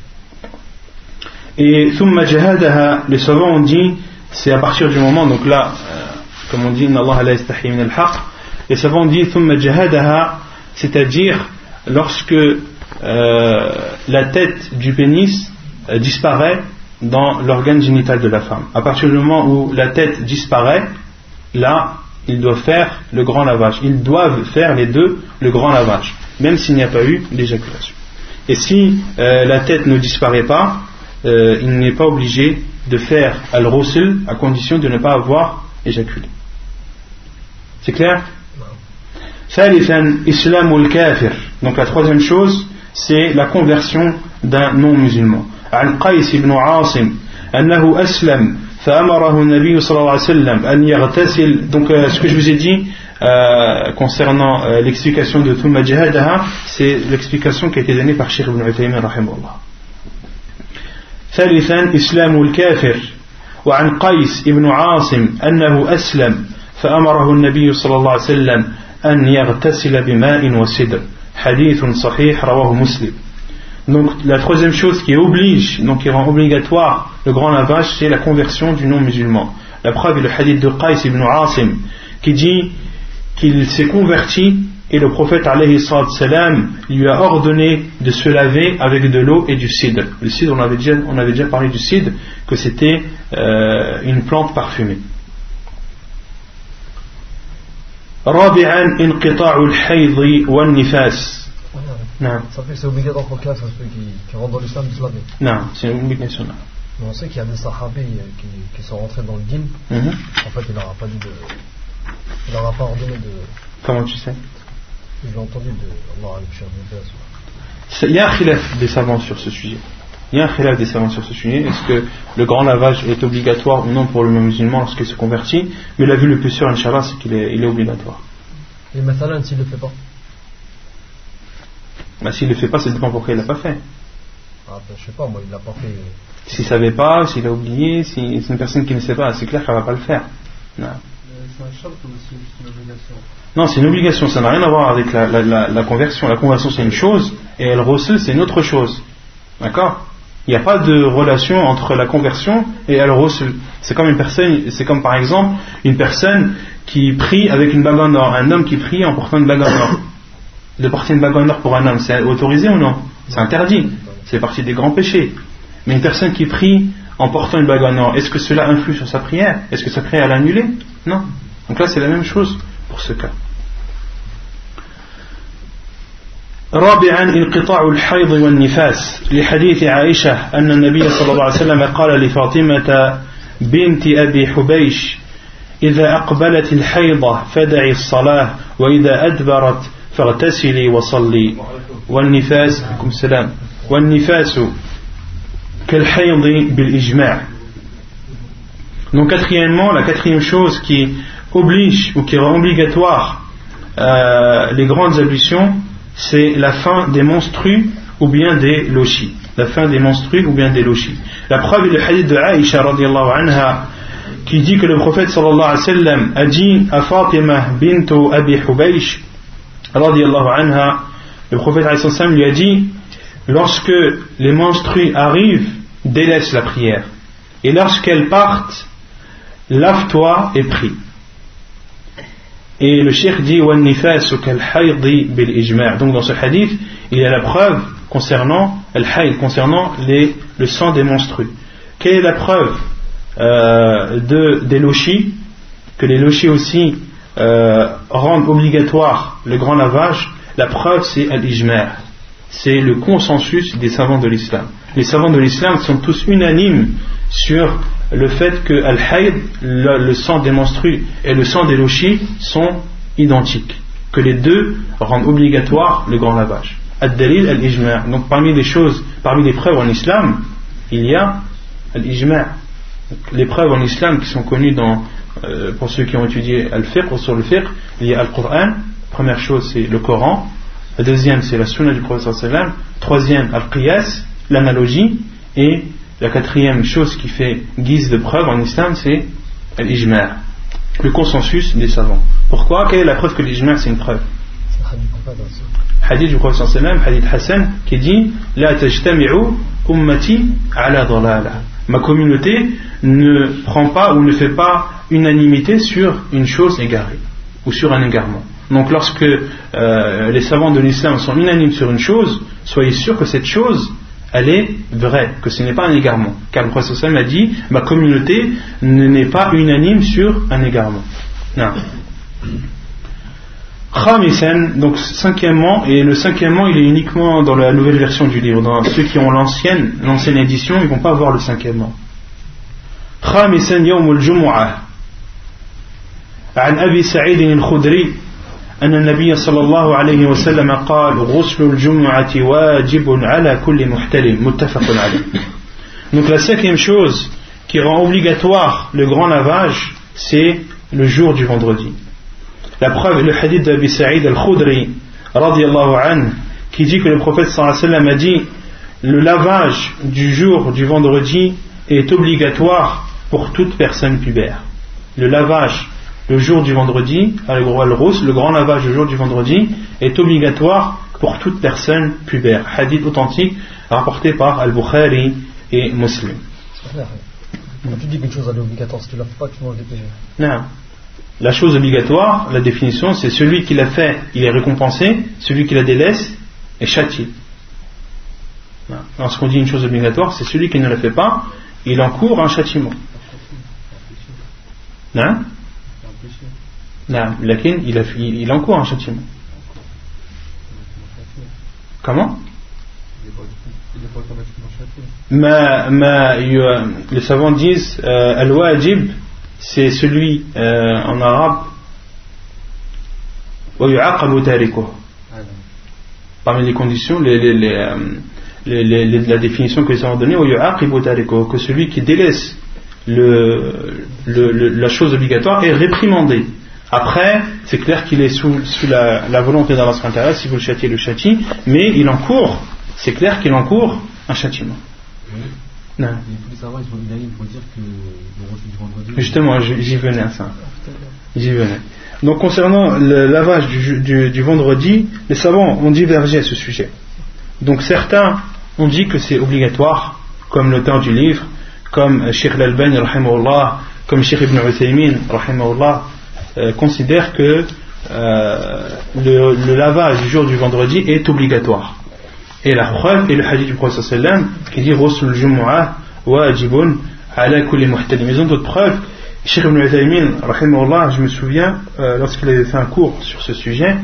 Et les savants ont dit, c'est à partir du moment, donc là, euh, comme on dit, Allah les savants disent c'est-à-dire lorsque euh, la tête du pénis euh, disparaît dans l'organe génital de la femme. À partir du moment où la tête disparaît, là, ils doivent faire le grand lavage. Ils doivent faire les deux le grand lavage, même s'il n'y a pas eu d'éjaculation. Et si euh, la tête ne disparaît pas, il n'est pas obligé de faire al-ghusl à condition de ne pas avoir éjaculé. C'est clair? Donc la troisième chose c'est la conversion d'un non-musulman عن قيس بن عاصم أنه أسلم فأمره النبي صلى الله عليه وسلم أن يغتسل donc euh, ce que je vous ai dit euh, concernant euh, l'explication de ثم جهادها c'est l'explication qui a été donnée par Sheikh Ibn Uthaymin الله ثالثا إسلام الكافر وعن قيس بن عاصم أنه أسلم فأمره النبي صلى الله عليه وسلم أن يغتسل بماء وسدر حديث صحيح رواه مسلم Donc la troisième chose qui oblige, donc qui rend obligatoire le grand lavage, c'est la conversion du non-musulman. La preuve est le hadith de Qais ibn Asim qui dit qu'il s'est converti et le prophète salam lui a ordonné de se laver avec de l'eau et du cidre. Le cidre, on avait déjà, on avait déjà parlé du cidre, que c'était euh, une plante parfumée. رابعا انقطاع الحيض والنفاس نعم Ça fait c'est obligatoire pour ceux qui, qui rentrent dans l'islam de se laver. Non, c'est une obligation. Mais on sait qu'il y a des sahabis qui, qui sont rentrés dans le din. Mm -hmm. En fait, il n'aura pas dit de. Il n'aura pas ordonné de. Comment tu sais J'ai entendu de. Allah Il y a un khilaf des savants sur ce sujet. Il y a un khilaf des savants sur ce sujet. Est-ce que le grand lavage est obligatoire ou non pour le musulman lorsqu'il se convertit? Mais la vue le plus sûr, Inch'Allah, c'est qu'il est, il est obligatoire. Et maintenant, s'il ne le fait pas? Bah, S'il ne le fait pas, ça dépend pourquoi il ne l'a pas fait. Ah, ben, je sais pas, moi, il l'a pas fait. S'il ne savait pas, s'il a oublié, si c'est une personne qui ne sait pas, c'est clair qu'elle ne va pas le faire. Non. Non, c'est une obligation, ça n'a rien à voir avec la, la, la, conversion. La conversion, c'est une chose, et elle recèle, c'est une autre chose. D'accord? Il n'y a pas de relation entre la conversion et recèle. C'est comme une personne, c'est comme par exemple une personne qui prie avec une bague en or, un homme qui prie en portant une bague en or. De porter une bague en or pour un homme, c'est autorisé ou non? C'est interdit. C'est partie des grands péchés. Mais une personne qui prie en portant une bague en or, est-ce que cela influe sur sa prière? Est-ce que sa prière est annulée? Non. Donc là, c'est la même chose pour ce cas. رابعا انقطاع الحيض والنفاس. لحديث عائشة أن النبي صلى الله عليه وسلم قال لفاطمة بنت أبي حبيش إذا أقبلت الحيضة فدعي الصلاة وإذا أدبرت فاغتسلي وصلي. والنفاس السلام. والنفاس كالحيض بالإجماع. Donc quatrièmement, la quatrième chose qui oblige ou qui rend obligatoire euh, les grandes ablutions, c'est la fin des menstrues ou bien des lochis. La fin des menstrues ou bien des lochis. La preuve est le hadith de Aïcha anha qui dit que le prophète sallallahu alayhi wa sallam a dit à Fatima bintu Abi Hubaysh anha le prophète lui a dit lorsque les menstrues arrivent délaisse la prière et lorsqu'elles partent lave-toi et prie et le cheikh dit donc dans ce hadith il y a la preuve concernant concernant le sang des menstrues. Quelle est la preuve euh, de, des lochis, que les lochis aussi euh, rendent obligatoire le grand lavage, la preuve c'est al-ijma' c'est le consensus des savants de l'islam. Les savants de l'islam sont tous unanimes sur le fait que al-hayd, le, sang des menstrues et le sang des lochis sont identiques, que les deux rendent obligatoire le grand lavage. Ad-dalil al-ijma'. Donc parmi les choses, parmi les preuves en islam, il y a al-ijma' les preuves en islam qui sont connues dans, euh, pour ceux qui ont étudié Al-Fiqh ou sur le Fiqh, il y a Al-Qur'an, première chose c'est le Coran, la deuxième c'est la Sunna du Prophète troisième Al-Qiyas, l'analogie, et la quatrième chose qui fait guise de preuve en islam c'est l'ijma' le consensus des savants. Pourquoi? Quelle est la preuve que l'ijma' c'est une preuve? Hadith du Prophète sallam, hadith Hassan, qui dit La tajtami'u ummati ala ma communauté ne prend pas ou ne fait pas unanimité sur une chose égarée ou sur un égarement. Donc lorsque euh, les savants de l'islam sont unanimes sur une chose, soyez sûr que cette chose, elle est vraie, que ce n'est pas un égarement. Car le prophète a dit, ma communauté n'est pas unanime sur un égarement. Non. Khamisan, donc cinquièmement, et le cinquièmement il est uniquement dans la nouvelle version du livre. Dans ceux qui ont l'ancienne, l'ancienne édition, ils ne vont pas voir le cinquièmement. خامسا يوم الجمعة عن أبي سعيد الخدري أن النبي صلى الله عليه وسلم قال غسل الجمعة واجب على كل محتلم متفق عليه Donc la cinquième chose qui rend obligatoire le grand lavage, c'est le jour du vendredi. La preuve est le hadith d'Abi Sa'id al-Khudri, qui dit que le prophète sallallahu a dit le lavage du jour du vendredi est obligatoire pour toute personne pubère. Le lavage le jour du vendredi, le grand lavage le jour du vendredi est obligatoire pour toute personne pubère. Hadith authentique rapporté par Al-Bukhari et Muslim. Quand tu dis qu'une chose est obligatoire, si tu la fais pas, tu manges des péchés. Non. La chose obligatoire, la définition, c'est celui qui l'a fait, il est récompensé, celui qui la délaisse est châtié. Lorsqu'on dit une chose obligatoire, c'est celui qui ne la fait pas, il encourt un châtiment. Non non, laquelle il, a, il encourt un châtiment. Comment? Ma, ma, les savants disent euh, al-wajib c'est celui euh, en arabe parmi les conditions les, les, les, euh, les, la définition que les savants ont donnée que celui qui délaisse le, le, la chose obligatoire est réprimandé après, c'est clair qu'il est sous, la, volonté d'Allah si vous le châtiez, le châtie, mais il encourt, c'est clair qu'il encourt un châtiment. Non. Justement, j'y venais à ça. J'y venais. Donc, concernant le lavage du, vendredi, les savants ont divergé à ce sujet. Donc, certains ont dit que c'est obligatoire, comme l'auteur du livre, comme Sheikh Al-Albani, comme Sheikh Ibn Uthaymin, euh, considère que euh, le, lavage du jour du vendredi est obligatoire. Et la preuve est le hadith du prophète qui dit Rasul Jumu'ah wajibun ala kulli muhtalim. Ils ont d'autres preuves. Cheikh ibn Uthaymin, je me souviens, euh, lorsqu'il avait fait un cours sur ce sujet,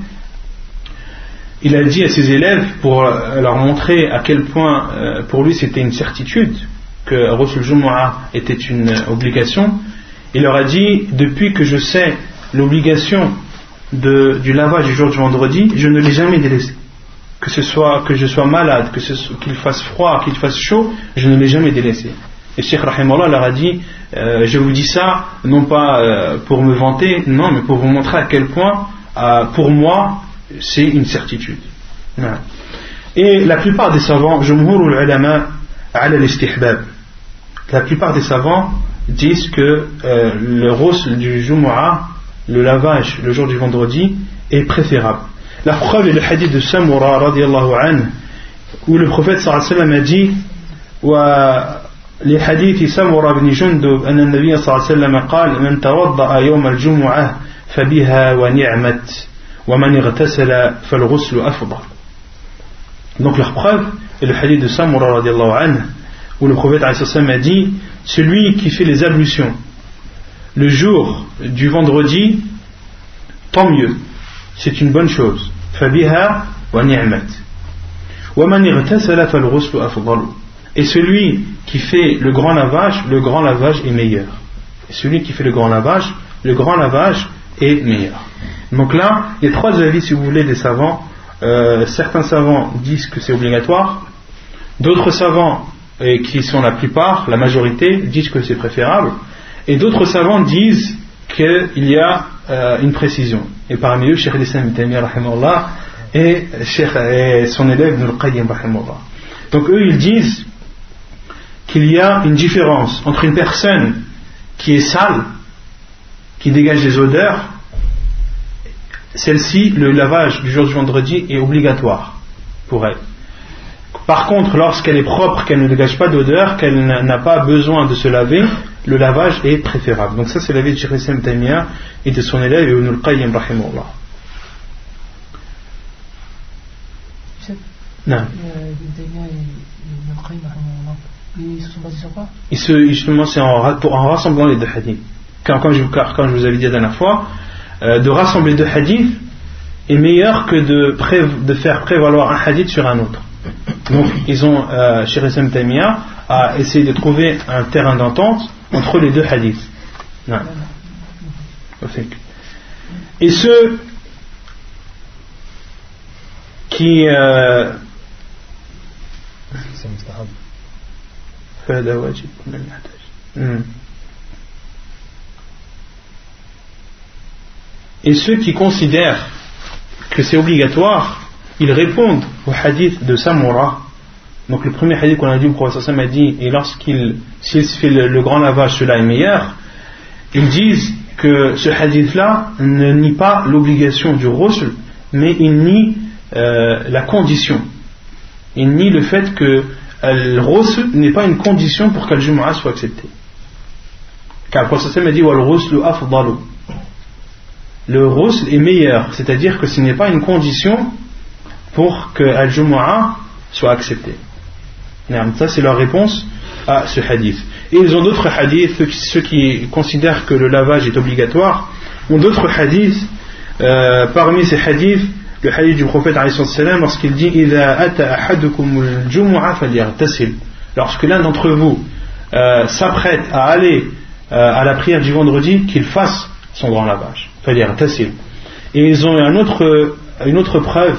il a dit à ses élèves pour leur montrer à quel point pour lui c'était une certitude que Rasul Jumu'ah était une obligation. Il leur a dit Depuis que je sais l'obligation du lavage du jour du vendredi, je ne l'ai jamais délaissé. Que ce soit que je sois malade, que qu'il fasse froid, qu'il fasse chaud, je ne l'ai jamais délaissé. Et Cheikh Rahimallah leur a dit euh, Je vous dis ça, non pas euh, pour me vanter, non, mais pour vous montrer à quel point, euh, pour moi, c'est une certitude. Et la plupart des savants, la plupart des savants disent que le rôle du Jumu'ah le lavage le jour du vendredi est préférable. La preuve est le hadith de Samura radiallahu anhu où le prophète sallallahu alayhi wa sallam a dit لحديث سمرة بن جندب أن النبي صلى الله عليه وسلم قال من توضأ يوم الجمعة فبها ونعمت ومن اغتسل فالغسل أفضل Donc la preuve est le hadith de Samura radiallahu anhu où le prophète a dit celui qui fait les ablutions le jour du vendredi, tant mieux, c'est une bonne chose. Et celui qui fait le grand lavage, le grand lavage est meilleur. Celui qui fait le grand lavage, le grand lavage est meilleur. Donc là, il y a trois avis, si vous voulez, des savants. Euh, certains savants disent que c'est obligatoire. D'autres savants, qui sont la plupart, la majorité, disent que c'est préférable. Et d'autres savants disent qu'il y a euh, une précision. Et parmi eux, Cheikh Islam et, et son élève Nur Qayyim Donc eux, ils disent qu'il y a une différence entre une personne qui est sale, qui dégage des odeurs, celle-ci, le lavage du jour du vendredi est obligatoire pour elle. Par contre, lorsqu'elle est propre, qu'elle ne dégage pas d'odeur, qu'elle n'a pas besoin de se laver, le lavage est préférable. Donc ça c'est l'avis de Sheikh Tamia et de son élève Ibn al-Qayyim rahimahullah. Non. Ils se sont basés sur quoi? Justement, c'est en, en, rassemblant les deux hadiths. Quand, je, quand je vous avais dit la dernière fois, euh, de rassembler deux hadiths est meilleur que de, de faire prévaloir un hadith sur un autre. Donc, ils ont, euh, chez Tamia, à essayer de trouver un terrain d'entente entre les deux hadiths. Non. Et ceux qui. Euh, Et ceux qui considèrent que c'est obligatoire ils répondent au hadith de Samura. Donc le premier hadith qu'on a dit, le prophète a dit, et lorsqu'il s'il se fait le, grand lavage, cela est meilleur. Ils disent que ce hadith-là ne nie pas l'obligation du ghusl, mais il nie euh, la condition. Il nie le fait que euh, le ghusl n'est pas une condition pour que le Jumu'ah soit accepté. Car le prophète a dit, le ghusl est meilleur, c'est-à-dire que ce n'est pas une condition pour que Al-Jumu'ah soit accepté. Ça, c'est leur réponse à ce hadith. Et ils ont d'autres hadiths, ceux qui considèrent que le lavage est obligatoire, ont d'autres hadiths. Euh, parmi ces hadiths, le hadith du prophète lorsqu'il dit Lorsque l'un d'entre vous euh, s'apprête à aller euh, à la prière du vendredi, qu'il fasse son grand lavage. Et ils ont une autre preuve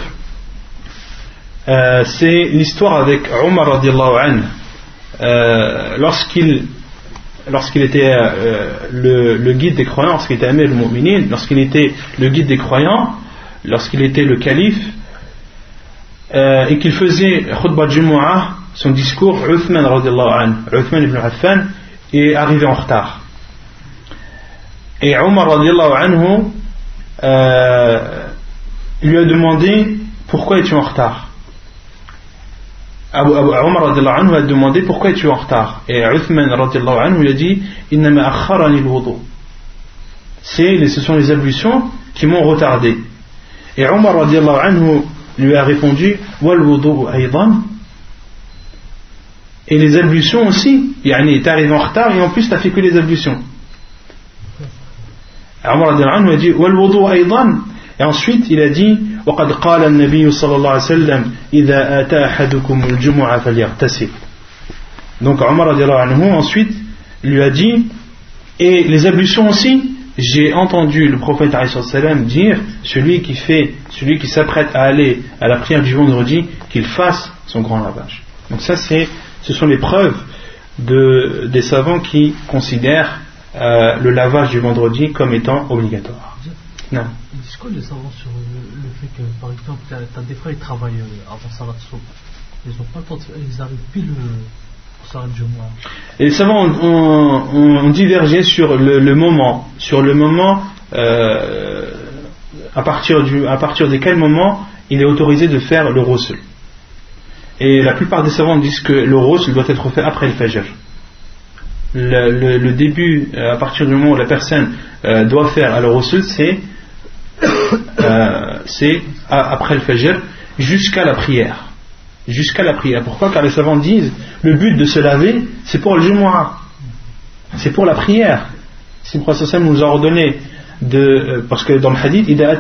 euh, c'est l'histoire avec Omar radiallahu anhu. Euh, lorsqu'il était euh, le, guide des croyants, lorsqu'il était Amir al-Mu'minin, lorsqu'il était le guide des croyants, lorsqu'il était le calife, euh, et qu'il faisait khutbah Jumu'ah, son discours, Uthman radiallahu anhu, Uthman ibn Affan, est arrivé en retard. Et Omar radiallahu anhu lui a demandé pourquoi es-tu en retard? Abu, Abu, Omar anhu a demandé pourquoi es-tu en retard Et Uthman anhu lui a dit ce sont les ablutions qui m'ont retardé. Et Omar anhu lui a répondu Et les ablutions aussi. Yani, t'es arrivé en retard et en plus t'as fait que les ablutions. Omar anhu a dit Et ensuite il a dit وقد قال النبي صلى الله عليه وسلم إذا آتى أحدكم الجمعة فليغتسل Donc Omar radiallahu anhu ensuite lui a dit et les ablutions aussi j'ai entendu le prophète sallam dire celui qui fait celui qui s'apprête à aller à la prière du vendredi qu'il fasse son grand lavage donc ça c'est ce sont les preuves de, des savants qui considèrent euh, le lavage du vendredi comme étant obligatoire non. Est-ce que les savants sur le, fait que, par exemple, t'as, des frères qui travaillent euh, avant Salat ils n'ont pas le temps de, ils arrivent pile euh, Salat Jumu'ah. Et les savants ont, ont, ont divergé sur le, le, moment, sur le moment euh, à, partir du, à partir de quel moment il est autorisé de faire le ghusl. Et la plupart des savants disent que le ghusl doit être fait après le fajr. Le, le, le, début, à partir du moment où la personne euh, doit faire le ghusl, c'est euh, c'est après le fajr jusqu'à la prière. Jusqu'à la prière. Pourquoi? Car les savants disent le but de se laver, c'est pour le Jumu'ah. C'est pour la prière. Si le prophète nous a ordonné de. Euh, parce que dans le hadith, il a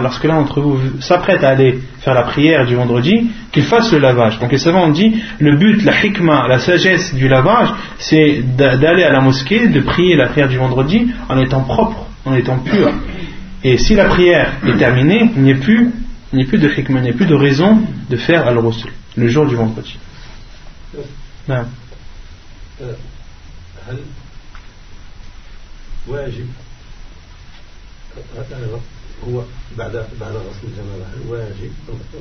lorsque l'un d'entre vous s'apprête à aller faire la prière du vendredi, qu'il fasse le lavage. Donc les savants ont dit le but, la hikmah, la sagesse du lavage, c'est d'aller à la mosquée, de prier la prière du vendredi en étant propre, en étant pur. Et si la prière est terminée, il n'y a plus, il n'y a plus de hikmah, il n'y a plus de raison de faire al-rusul, le jour du vendredi. Non. واجب هو بعد بعد غسل الجنابه هل واجب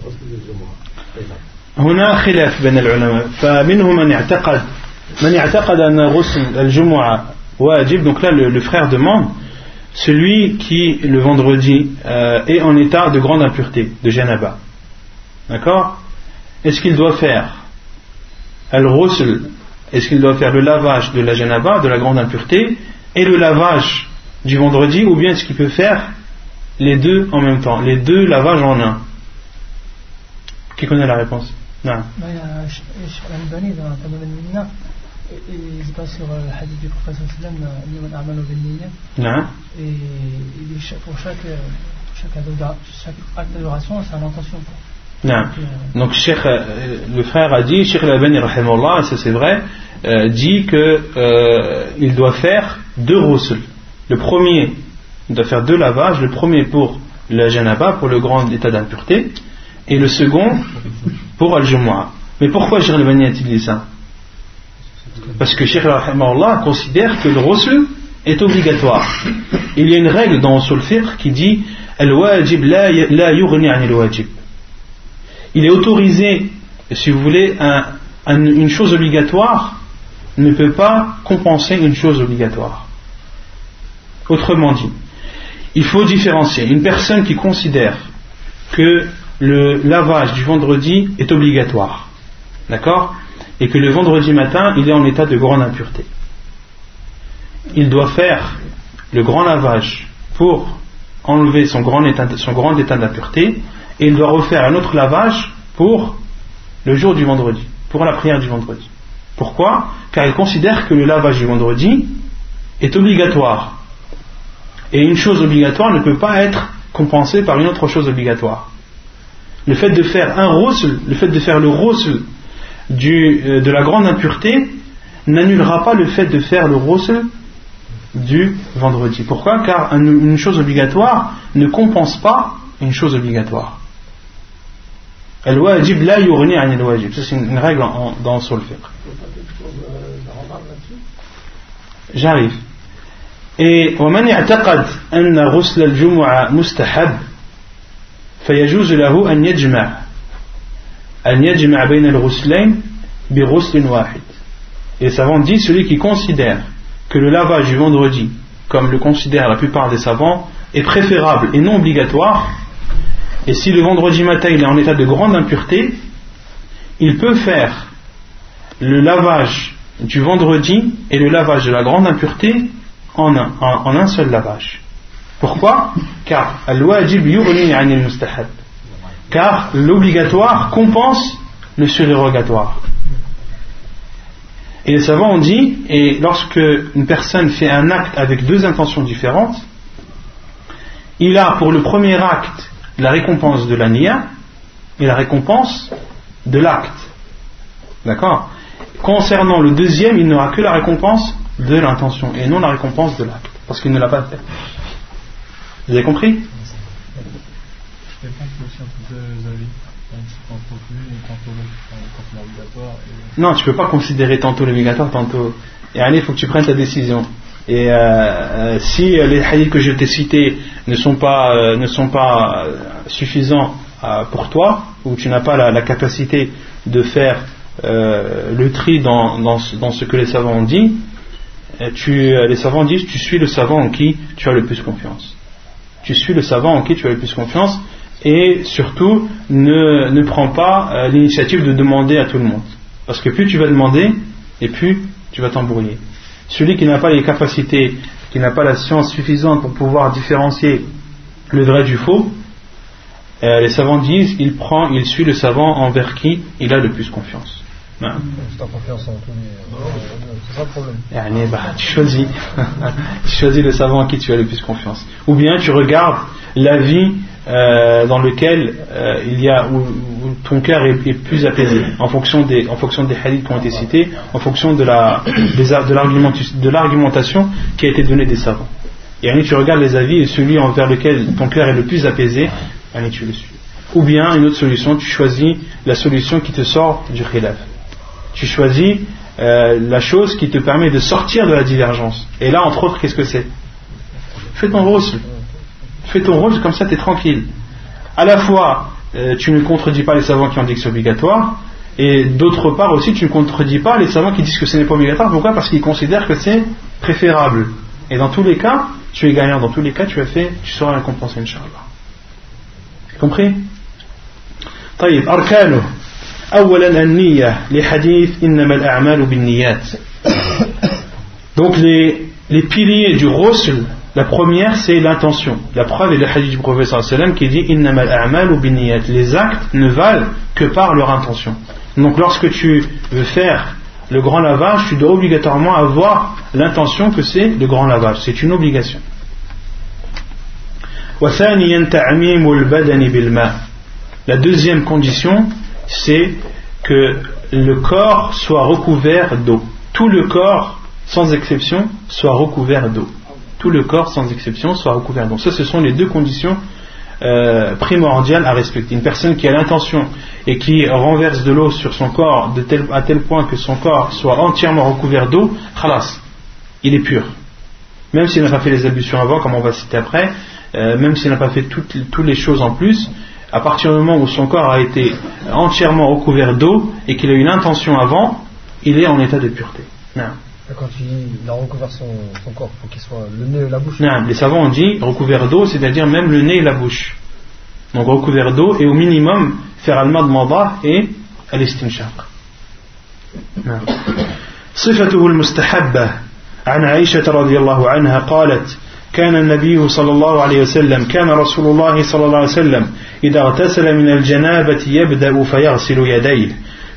غسل الجمعه هنا خلاف بين العلماء فمنهم من اعتقد من اعتقد أن غسل الجمعة واجب donc là le, le frère demande celui qui le vendredi euh, est en état de grande impureté de janaba. D'accord? Est-ce qu'il doit faire al-ghusl est-ce qu'il doit faire le lavage de la janaba de la grande impureté et le lavage du vendredi ou bien est-ce qu'il peut faire les deux en même temps les deux lavages en un? Qui connaît la réponse? Non. Il Al-Albani se base sur le hadith du prophète sallam Niman a'malu bin non. et pour chaque chaque, chaque acte d'adoration c'est une intention non. donc Cheikh, le frère a dit Cheikh Al-Albani ça c'est vrai euh, dit que euh, il doit faire deux ghusl le premier il doit faire deux lavages le premier pour le janaba pour le grand état d'impureté et le second pour Al-Jumu'ah. Mais pourquoi Cheikh Al-Bani a-t-il dit ça? Parce que Cheikh Allah considère que le ghusl est obligatoire. Il y a une règle dans Usul Fiqh qui dit al-wajib. Il est autorisé, si vous voulez, une chose obligatoire ne peut pas compenser une chose obligatoire. Autrement dit, il faut différencier une personne qui considère que le lavage du vendredi est obligatoire, d'accord? Et que le vendredi matin, il est en état de grande impureté. Il doit faire le grand lavage pour enlever son grand état, son grand état d'impureté et il doit refaire un autre lavage pour le jour du vendredi, pour la prière du vendredi. Pourquoi? Car il considère que le lavage du vendredi est obligatoire. Et une chose obligatoire ne peut pas être compensée par une autre chose obligatoire. Le fait de faire un roussel, le fait de faire le roussel euh, de la grande impureté n'annulera pas le fait de faire le roussel du vendredi. Pourquoi Car une chose obligatoire ne compense pas une chose obligatoire. Al-wajib la yughni an al-wajib. C'est une règle dans le fiqh. J'arrive. Et ومن يعتقد أن غسل الجمعة مستحب فيجوز له أن يجمع et les savants disent celui qui considère que le lavage du vendredi, comme le considèrent la plupart des savants, est préférable et non obligatoire, et si le vendredi matin il est en état de grande impureté, il peut faire le lavage du vendredi et le lavage de la grande impureté en un, seul lavage. Pourquoi? Car car l'obligatoire compense le surérogatoire. Et les savants ont dit, et lorsque une personne fait un acte avec deux intentions différentes, il a pour le premier acte la récompense de la niya et la récompense de l'acte. D'accord? Concernant le deuxième, il n'aura que la récompense de l'intention et non la récompense de l'acte, parce qu'il ne l'a pas fait. Vous avez compris? Non, tu ne peux pas considérer tantôt l'obligatoire, tantôt. Et allez, il faut que tu prennes ta décision. Et euh, euh, si les hadiths que je t'ai cités ne sont pas, euh, ne sont pas suffisants pour toi, ou tu n'as pas la, capacité de faire le tri dans, dans, ce, que les savants ont dit, tu, les savants disent tu suis le savant en qui tu as le plus confiance. Tu suis le savant en qui tu as le plus confiance et surtout ne, ne prends pas l'initiative de demander à tout le monde. Parce que plus tu vas demander, et plus tu vas t'embrouiller. Celui qui n'a pas les capacités, qui n'a pas la science suffisante pour pouvoir différencier le vrai du faux, euh, les savants disent il prend, il suit le savant envers qui il a le plus confiance. Hein? confiance en c'est ça le problème. Bah, tu choisis, tu choisis le savant en qui tu as le plus confiance. Ou bien tu regardes la vie euh, dans lequel euh, il y a où, ton cœur est, plus apaisé en fonction des en fonction des hadiths qui ont été cités en fonction de la de l'argumentation qui a été donnée des savants. Et allez, tu regardes les avis et celui envers lequel ton cœur est le plus apaisé allez, tu le suis. Ou bien une autre solution tu choisis la solution qui te sort du khilaf. Tu choisis euh, la chose qui te permet de sortir de la divergence. Et là entre autres qu'est-ce que c'est? Fais ton rôle fais ton rôle, comme ça tu es tranquille. À la fois, euh, tu ne contredis pas les savants qui ont dit que c'est obligatoire, et d'autre part aussi, tu ne contredis pas les savants qui disent que ce n'est pas obligatoire. Pourquoi Parce qu'ils considèrent que c'est préférable. Et dans tous les cas, tu es gagnant. Dans tous les cas, tu as fait, tu seras récompensé, Inch'Allah. Compris طيب أركانه أولا النية لحديث إنما الأعمال بالنيات donc les, les piliers du ghusl la première, c'est l'intention. La preuve est le hadith du professeur qui dit a'mal Les actes ne valent que par leur intention. Donc lorsque tu veux faire le grand lavage, tu dois obligatoirement avoir l'intention que c'est le grand lavage. C'est une obligation. La deuxième condition, c'est que le corps soit recouvert d'eau. Tout le corps, sans exception, soit recouvert d'eau tout le corps sans exception soit recouvert. Donc ça, ce sont les deux conditions euh, primordial à respecter. Une personne qui a l'intention et qui renverse de l'eau sur son corps à tel point que son corps soit entièrement recouvert d'eau, khalas, il est pur. Même s'il n'a pas fait les ablutions avant, comme on va citer après, euh, même s'il n'a pas fait toutes, les choses en plus, à partir du moment où son corps a été entièrement recouvert d'eau et qu'il a eu l'intention avant, il est en état de pureté. Quand il a recouvert son, son corps, pour qu'il soit le nez et la bouche. Non, les savants ont dit recouvert d'eau, c'est-à-dire même le nez et la bouche. Donc recouvert d'eau et au minimum faire al-mad mada et al-istinshaq. نعم. صفته المستحبة عن عائشة رضي الله عنها قالت كان النبي صلى الله عليه وسلم كان رسول الله صلى الله عليه وسلم إذا اغتسل من الجنابة يبدأ فيغسل يديه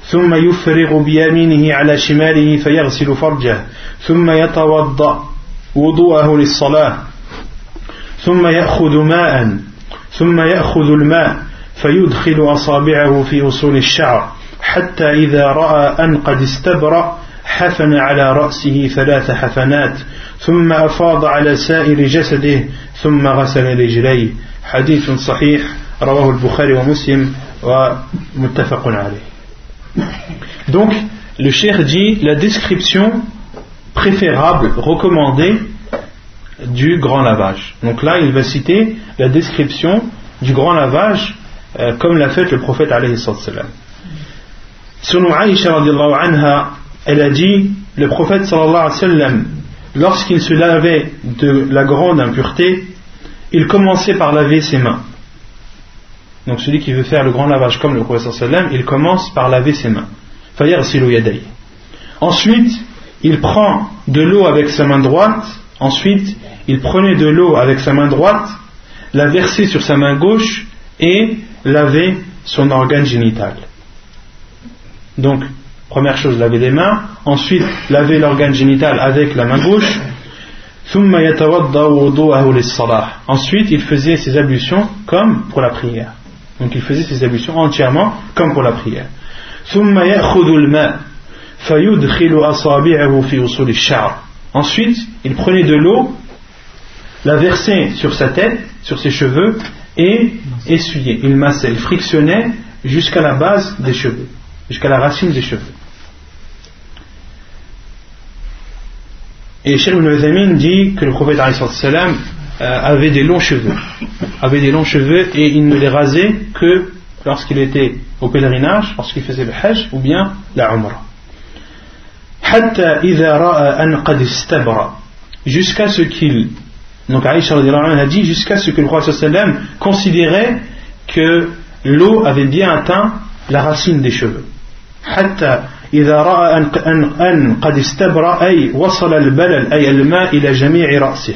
ثم يفرغ بيمينه على شماله فيغسل فرجه ثم يتوضأ وضوءه للصلاة ثم يأخذ ماء ثم يأخذ الماء فيدخل أصابعه في أصول الشعر حتى إذا رأى أن قد استبرأ حفن على رأسه ثلاث حفنات ثم أفاض على سائر جسده ثم غسل رجليه. حديث صحيح رواه البخاري ومسلم ومتفق عليه. Donc, le cher dit la description préférable, recommandée du grand lavage. Donc là, il va citer la description du grand lavage euh, comme l'a fait le prophète anha, elle a dit le prophète lorsqu'il se lavait de la grande impureté, il commençait par laver ses mains. Donc celui qui veut faire le grand lavage comme le prophète il commence par laver ses mains. Ensuite, il prend de l'eau avec sa main droite. Ensuite, il prenait de l'eau avec sa main droite, la versait sur sa main gauche et lavait son organe génital. Donc, première chose, laver les mains. Ensuite, laver l'organe génital avec la main gauche. Ensuite, il faisait ses ablutions comme pour la prière. Donc il faisait ses ablutions entièrement comme pour la prière. Ensuite, il prenait de l'eau, la versait sur sa tête, sur ses cheveux, et essuyait. Il massait, il frictionnait jusqu'à la base des cheveux, jusqu'à la racine des cheveux. Et Cheikh Ibn dit que le prophète avait des longs cheveux, avait des longs cheveux et il ne les rasait que lorsqu'il était au pèlerinage, lorsqu'il faisait le hajj ou bien la umrah. jusqu'à ce qu'il donc Aïcha a dit jusqu'à ce que le roi sallam considérait que l'eau avait bien atteint la racine des cheveux حتى إذا رأى أن قد استبرأ أي وصل البلل أي الماء إلى جميع رأسه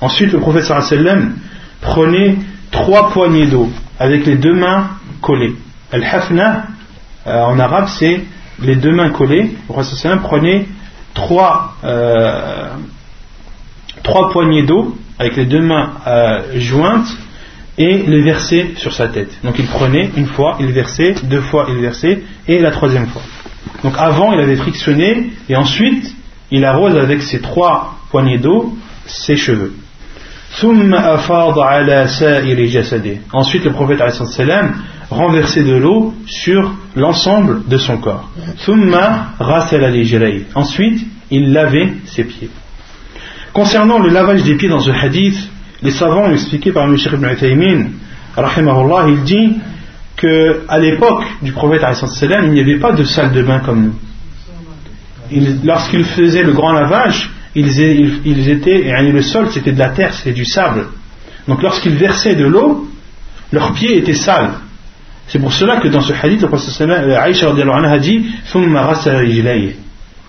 Ensuite, le prophète sallam prenait trois poignées d'eau avec les deux mains collées. Al-hafna, euh, en arabe, c'est les deux mains collées. Le prophète sallam prenait trois, euh, trois poignées d'eau avec les deux mains euh, jointes et les versait sur sa tête. Donc il prenait une fois, il versait, deux fois, il versait, et la troisième fois. Donc avant, il avait frictionné, et ensuite, il arrose avec ses trois poignées d'eau ses cheveux. Ensuite, le prophète renversait de l'eau sur l'ensemble de son corps. Ensuite, il lavait ses pieds. Concernant le lavage des pieds dans ce hadith, les savants ont expliqué par M. Ibn Uthaymin, il dit qu'à l'époque du prophète il n'y avait pas de salle de bain comme nous lorsqu'ils faisaient le grand lavage, ils, étaient, et le sol c'était de la terre, c'était du sable. Donc lorsqu'ils versaient de l'eau, leurs pieds étaient sales. C'est pour cela que dans ce hadith, le prophète Aïcha a dit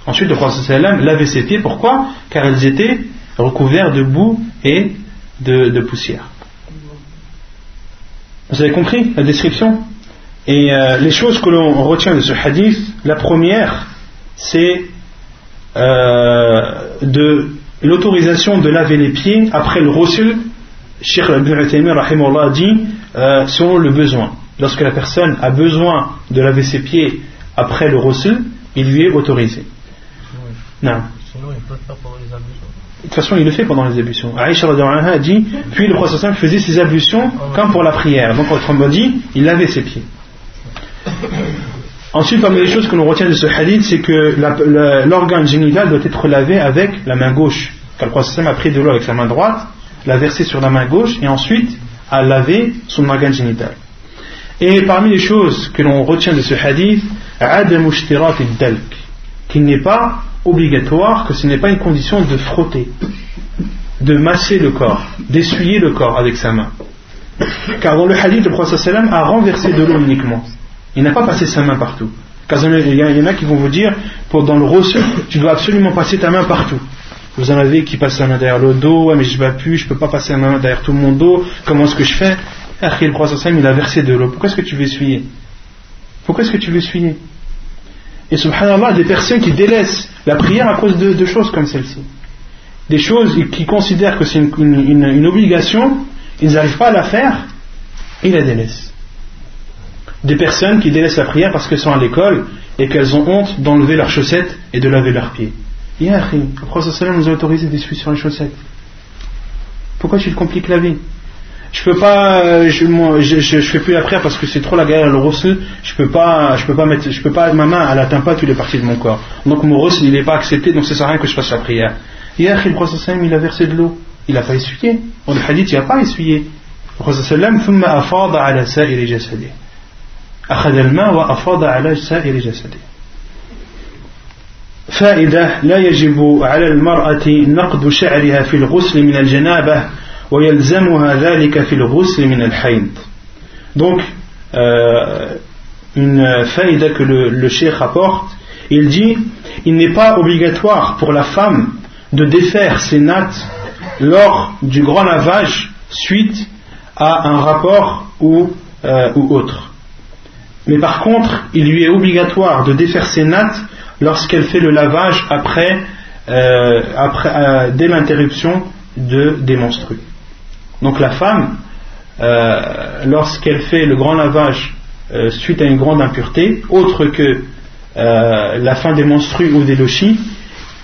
Ensuite, le prophète lavait ses pieds. Pourquoi? Car ils étaient recouverts de boue et de, poussière. Vous avez compris la description? Et euh, les choses que l'on retient de ce hadith, la première, c'est euh, de l'autorisation de laver les pieds après le reçu, Sheikh Ibn a dit euh, selon le besoin. Lorsque la personne a besoin de laver ses pieds après le reçu, il lui est autorisé. Non. Sinon, il peut le faire pendant les ablutions. De toute façon, il le fait pendant les ablutions. Aïcha anha dit Puis le prophète faisait ses ablutions comme pour la prière. Donc, autrement dit, il lavait ses pieds. Ensuite, parmi les choses que l'on retient de ce hadith, c'est que l'organe génital doit être lavé avec la main gauche. Car le prophète a pris de l'eau avec sa main droite, l'a versé sur la main gauche et ensuite a lavé son organe génital. Et parmi les choses que l'on retient de ce hadith, qu'il n'est pas obligatoire, que ce n'est pas une condition de frotter, de masser le corps, d'essuyer le corps avec sa main. Car dans le hadith, le prophète a renversé de l'eau uniquement. Il n'a pas passé sa main partout. Il y en a- qui vont vous dire, pour, dans le reçu, tu dois absolument passer ta main partout. Vous en avez qui passent la main derrière le dos, ouais, mais je plus, je ne peux pas passer la main derrière tout mon dos, comment est-ce que je fais? Après, le il a versé de l'eau. Pourquoi est-ce que tu veux essuyer? Pourquoi est-ce que tu veux essuyer? Et subhanallah, des personnes qui délaissent la prière à cause de, choses comme celle-ci. Des choses qui considèrent que c'est une, une- obligation, ils n'arrivent pas à la faire, ils la délaissent. Des personnes qui délaissent la prière parce qu'elles sont à l'école et qu'elles ont honte d'enlever leurs chaussettes et de laver leurs pieds. Ya le prophète nous a autorisé d'essuyer sur les chaussettes. Pourquoi tu te compliques la vie? Je peux pas, euh, je, moi, je, je, je fais plus la prière parce que c'est trop la galère le rosseux. Je peux pas, je peux pas mettre, je peux pas, ma main, elle atteint pas toutes les parties de mon corps. Donc mon rosseux, il n'est pas accepté, donc ça sert à rien que je fasse la prière. Hier, le prophète il a versé de l'eau. Il a pas essuyé. Dans le hadith, il a pas essuyé. Le prophète أخذ الماء وأفاض على سائر جسده. فائدة لا يجب على المرأة نقد شعرها في الغسل من الجنابة ويلزمها ذلك في الغسل من الحيض donc euh, une faïda que le, le cheikh rapporte il dit il n'est pas obligatoire pour la femme de défaire ses nattes lors du grand lavage suite à un rapport ou, euh, ou autre mais par contre il lui est obligatoire de défaire ses nattes lorsqu'elle fait le lavage après, euh, après euh, dès l'interruption de, des menstrues. Donc la femme, euh, lorsqu'elle fait le grand lavage euh, suite à une grande impureté, autre que euh, la fin des menstrues ou des lochis,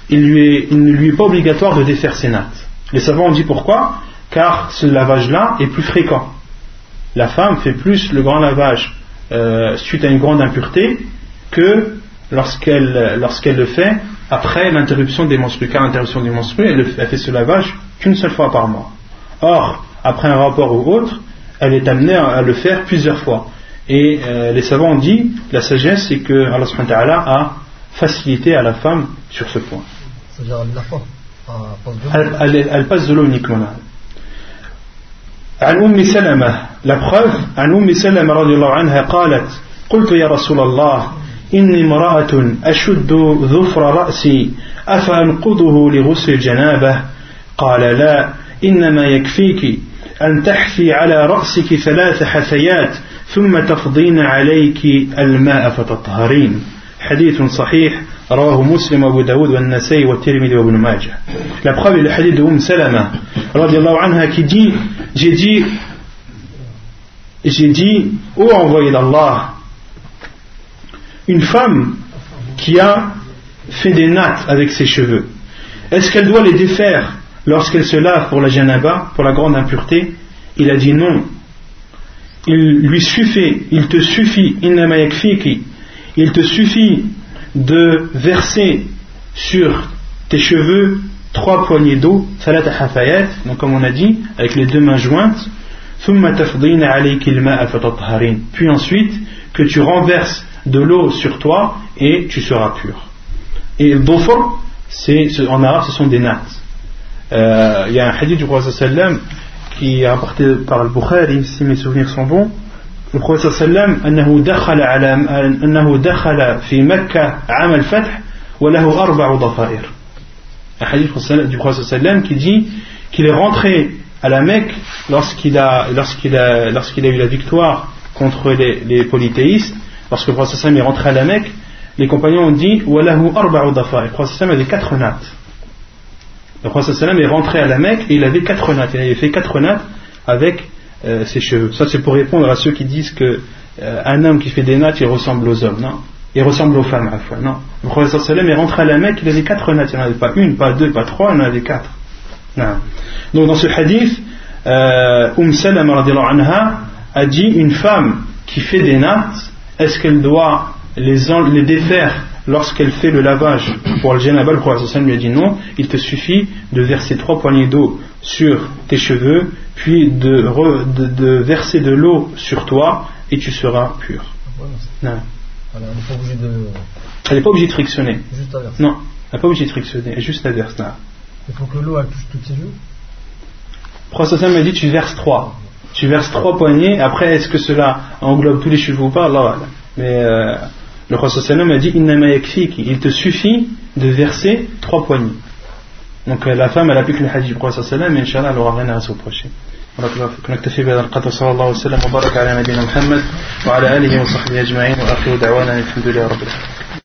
il, lui est- il ne lui est pas obligatoire de défaire ses nattes. Les savants ont dit pourquoi? Car ce lavage-là est plus fréquent. La femme fait plus le grand lavage euh, suite à une grande impureté que lorsqu'elle lorsqu'elle le fait après l'interruption des menstrues. Car l'interruption des menstrues, elle, le fait- elle fait ce lavage qu'une seule fois par mois. Or, après un rapport ou autre, elle est amenée à à le faire plusieurs fois. Et euh, les savants ont dit, la sagesse, c'est que Allah subhanahu wa ta'ala a facilité à la femme sur ce point. C'est-à-dire, elle l'a pas. Ah, passe de Elle, elle- elle passe de l'eau uniquement là. عن أم سلمة La preuve عن أم سلمة رضي الله عنها قالت قلت يا رسول الله إني امرأة أشد ظفر رأسي أفأنقضه لغسل الجنابة قال لا إنما يكفيك أن تحفي على رأسك ثلاث حثيات ثم تفضين عليك الماء فتطهرين حديث صحيح رواه مسلم وابو داود والنسائي والترمذي وابن ماجه la preuve est le hadith de Umm Salama radiallahu anha qui dit j'ai dit ô envoyé d'Allah une femme qui a fait des nattes avec ses cheveux est-ce qu'elle doit les défaire lorsqu'elle se lave pour la janaba pour la grande impureté? Il a dit non. Il lui suffit il te suffit il te suffit de verser sur tes cheveux trois poignées d'eau, salat hafayat, donc comme on a dit, avec les deux mains jointes, ثم تفضين عليك الماء فتطهرين. puis ensuite que tu renverses de l'eau sur toi et tu seras pur. Et le dhofr, c'est, ce- en arabe, ce sont des nattes. Euh, Il y a un hadith du prophète sallam qui est rapporté par le Bukhari, si mes souvenirs sont bons, le prophète sallam أنه دخل على أنه دخل في مكة عام الفتح وله أربع ضفائر un hadith du prophète sallam qui dit qu'il est rentré à la Mecque, lorsqu'il a, a, a eu la victoire contre les, polythéistes, lorsque le Prophète est rentré à la Mecque, les compagnons ont dit Walahu arba'u dafa. Le Prophète avait quatre nattes. Le Prophète est rentré à la Mecque et il avait quatre nattes. Il avait fait quatre nattes avec euh, ses cheveux. Ça, c'est pour répondre à ceux qui disent que euh, un homme qui fait des nattes, il ressemble aux hommes. Non? Il ressemble aux femmes à la fois. Non? Le Prophète est rentré à la Mecque, il avait quatre nattes. Il n'en avait pas une, pas deux, pas trois, il en avait quatre. Donc dans ce hadith, euh, Umm Salam anha a dit une femme qui fait des nattes, est-ce qu'elle doit les, les défaire lorsqu'elle fait le lavage pour le janaba Le prophète lui a dit non, il te suffit de verser trois poignées d'eau sur tes cheveux, puis de, de, verser de l'eau sur toi et tu seras pur. Non. n'est pas obligée de. Elle n'est pas obligée de frictionner. Juste à verser. Non, elle n'est pas obligée de frictionner, elle est juste à verser. Il faut que l'eau touche toutes ses joues Le prophète m'a dit tu verses trois. Tu verses trois poignées. Après, est-ce que cela englobe tous les cheveux ou pas Allah Mais euh, le prophète m'a dit il te suffit de verser trois poignées. Donc euh, la femme, elle a plus que le hadith du prophète mais Inch'Allah, elle n'aura rien à se reprocher. نكتفي بهذا القدر صلى الله وسلم وبارك على نبينا محمد وعلى اله وصحبه اجمعين واخر دعوانا الحمد لله رب العالمين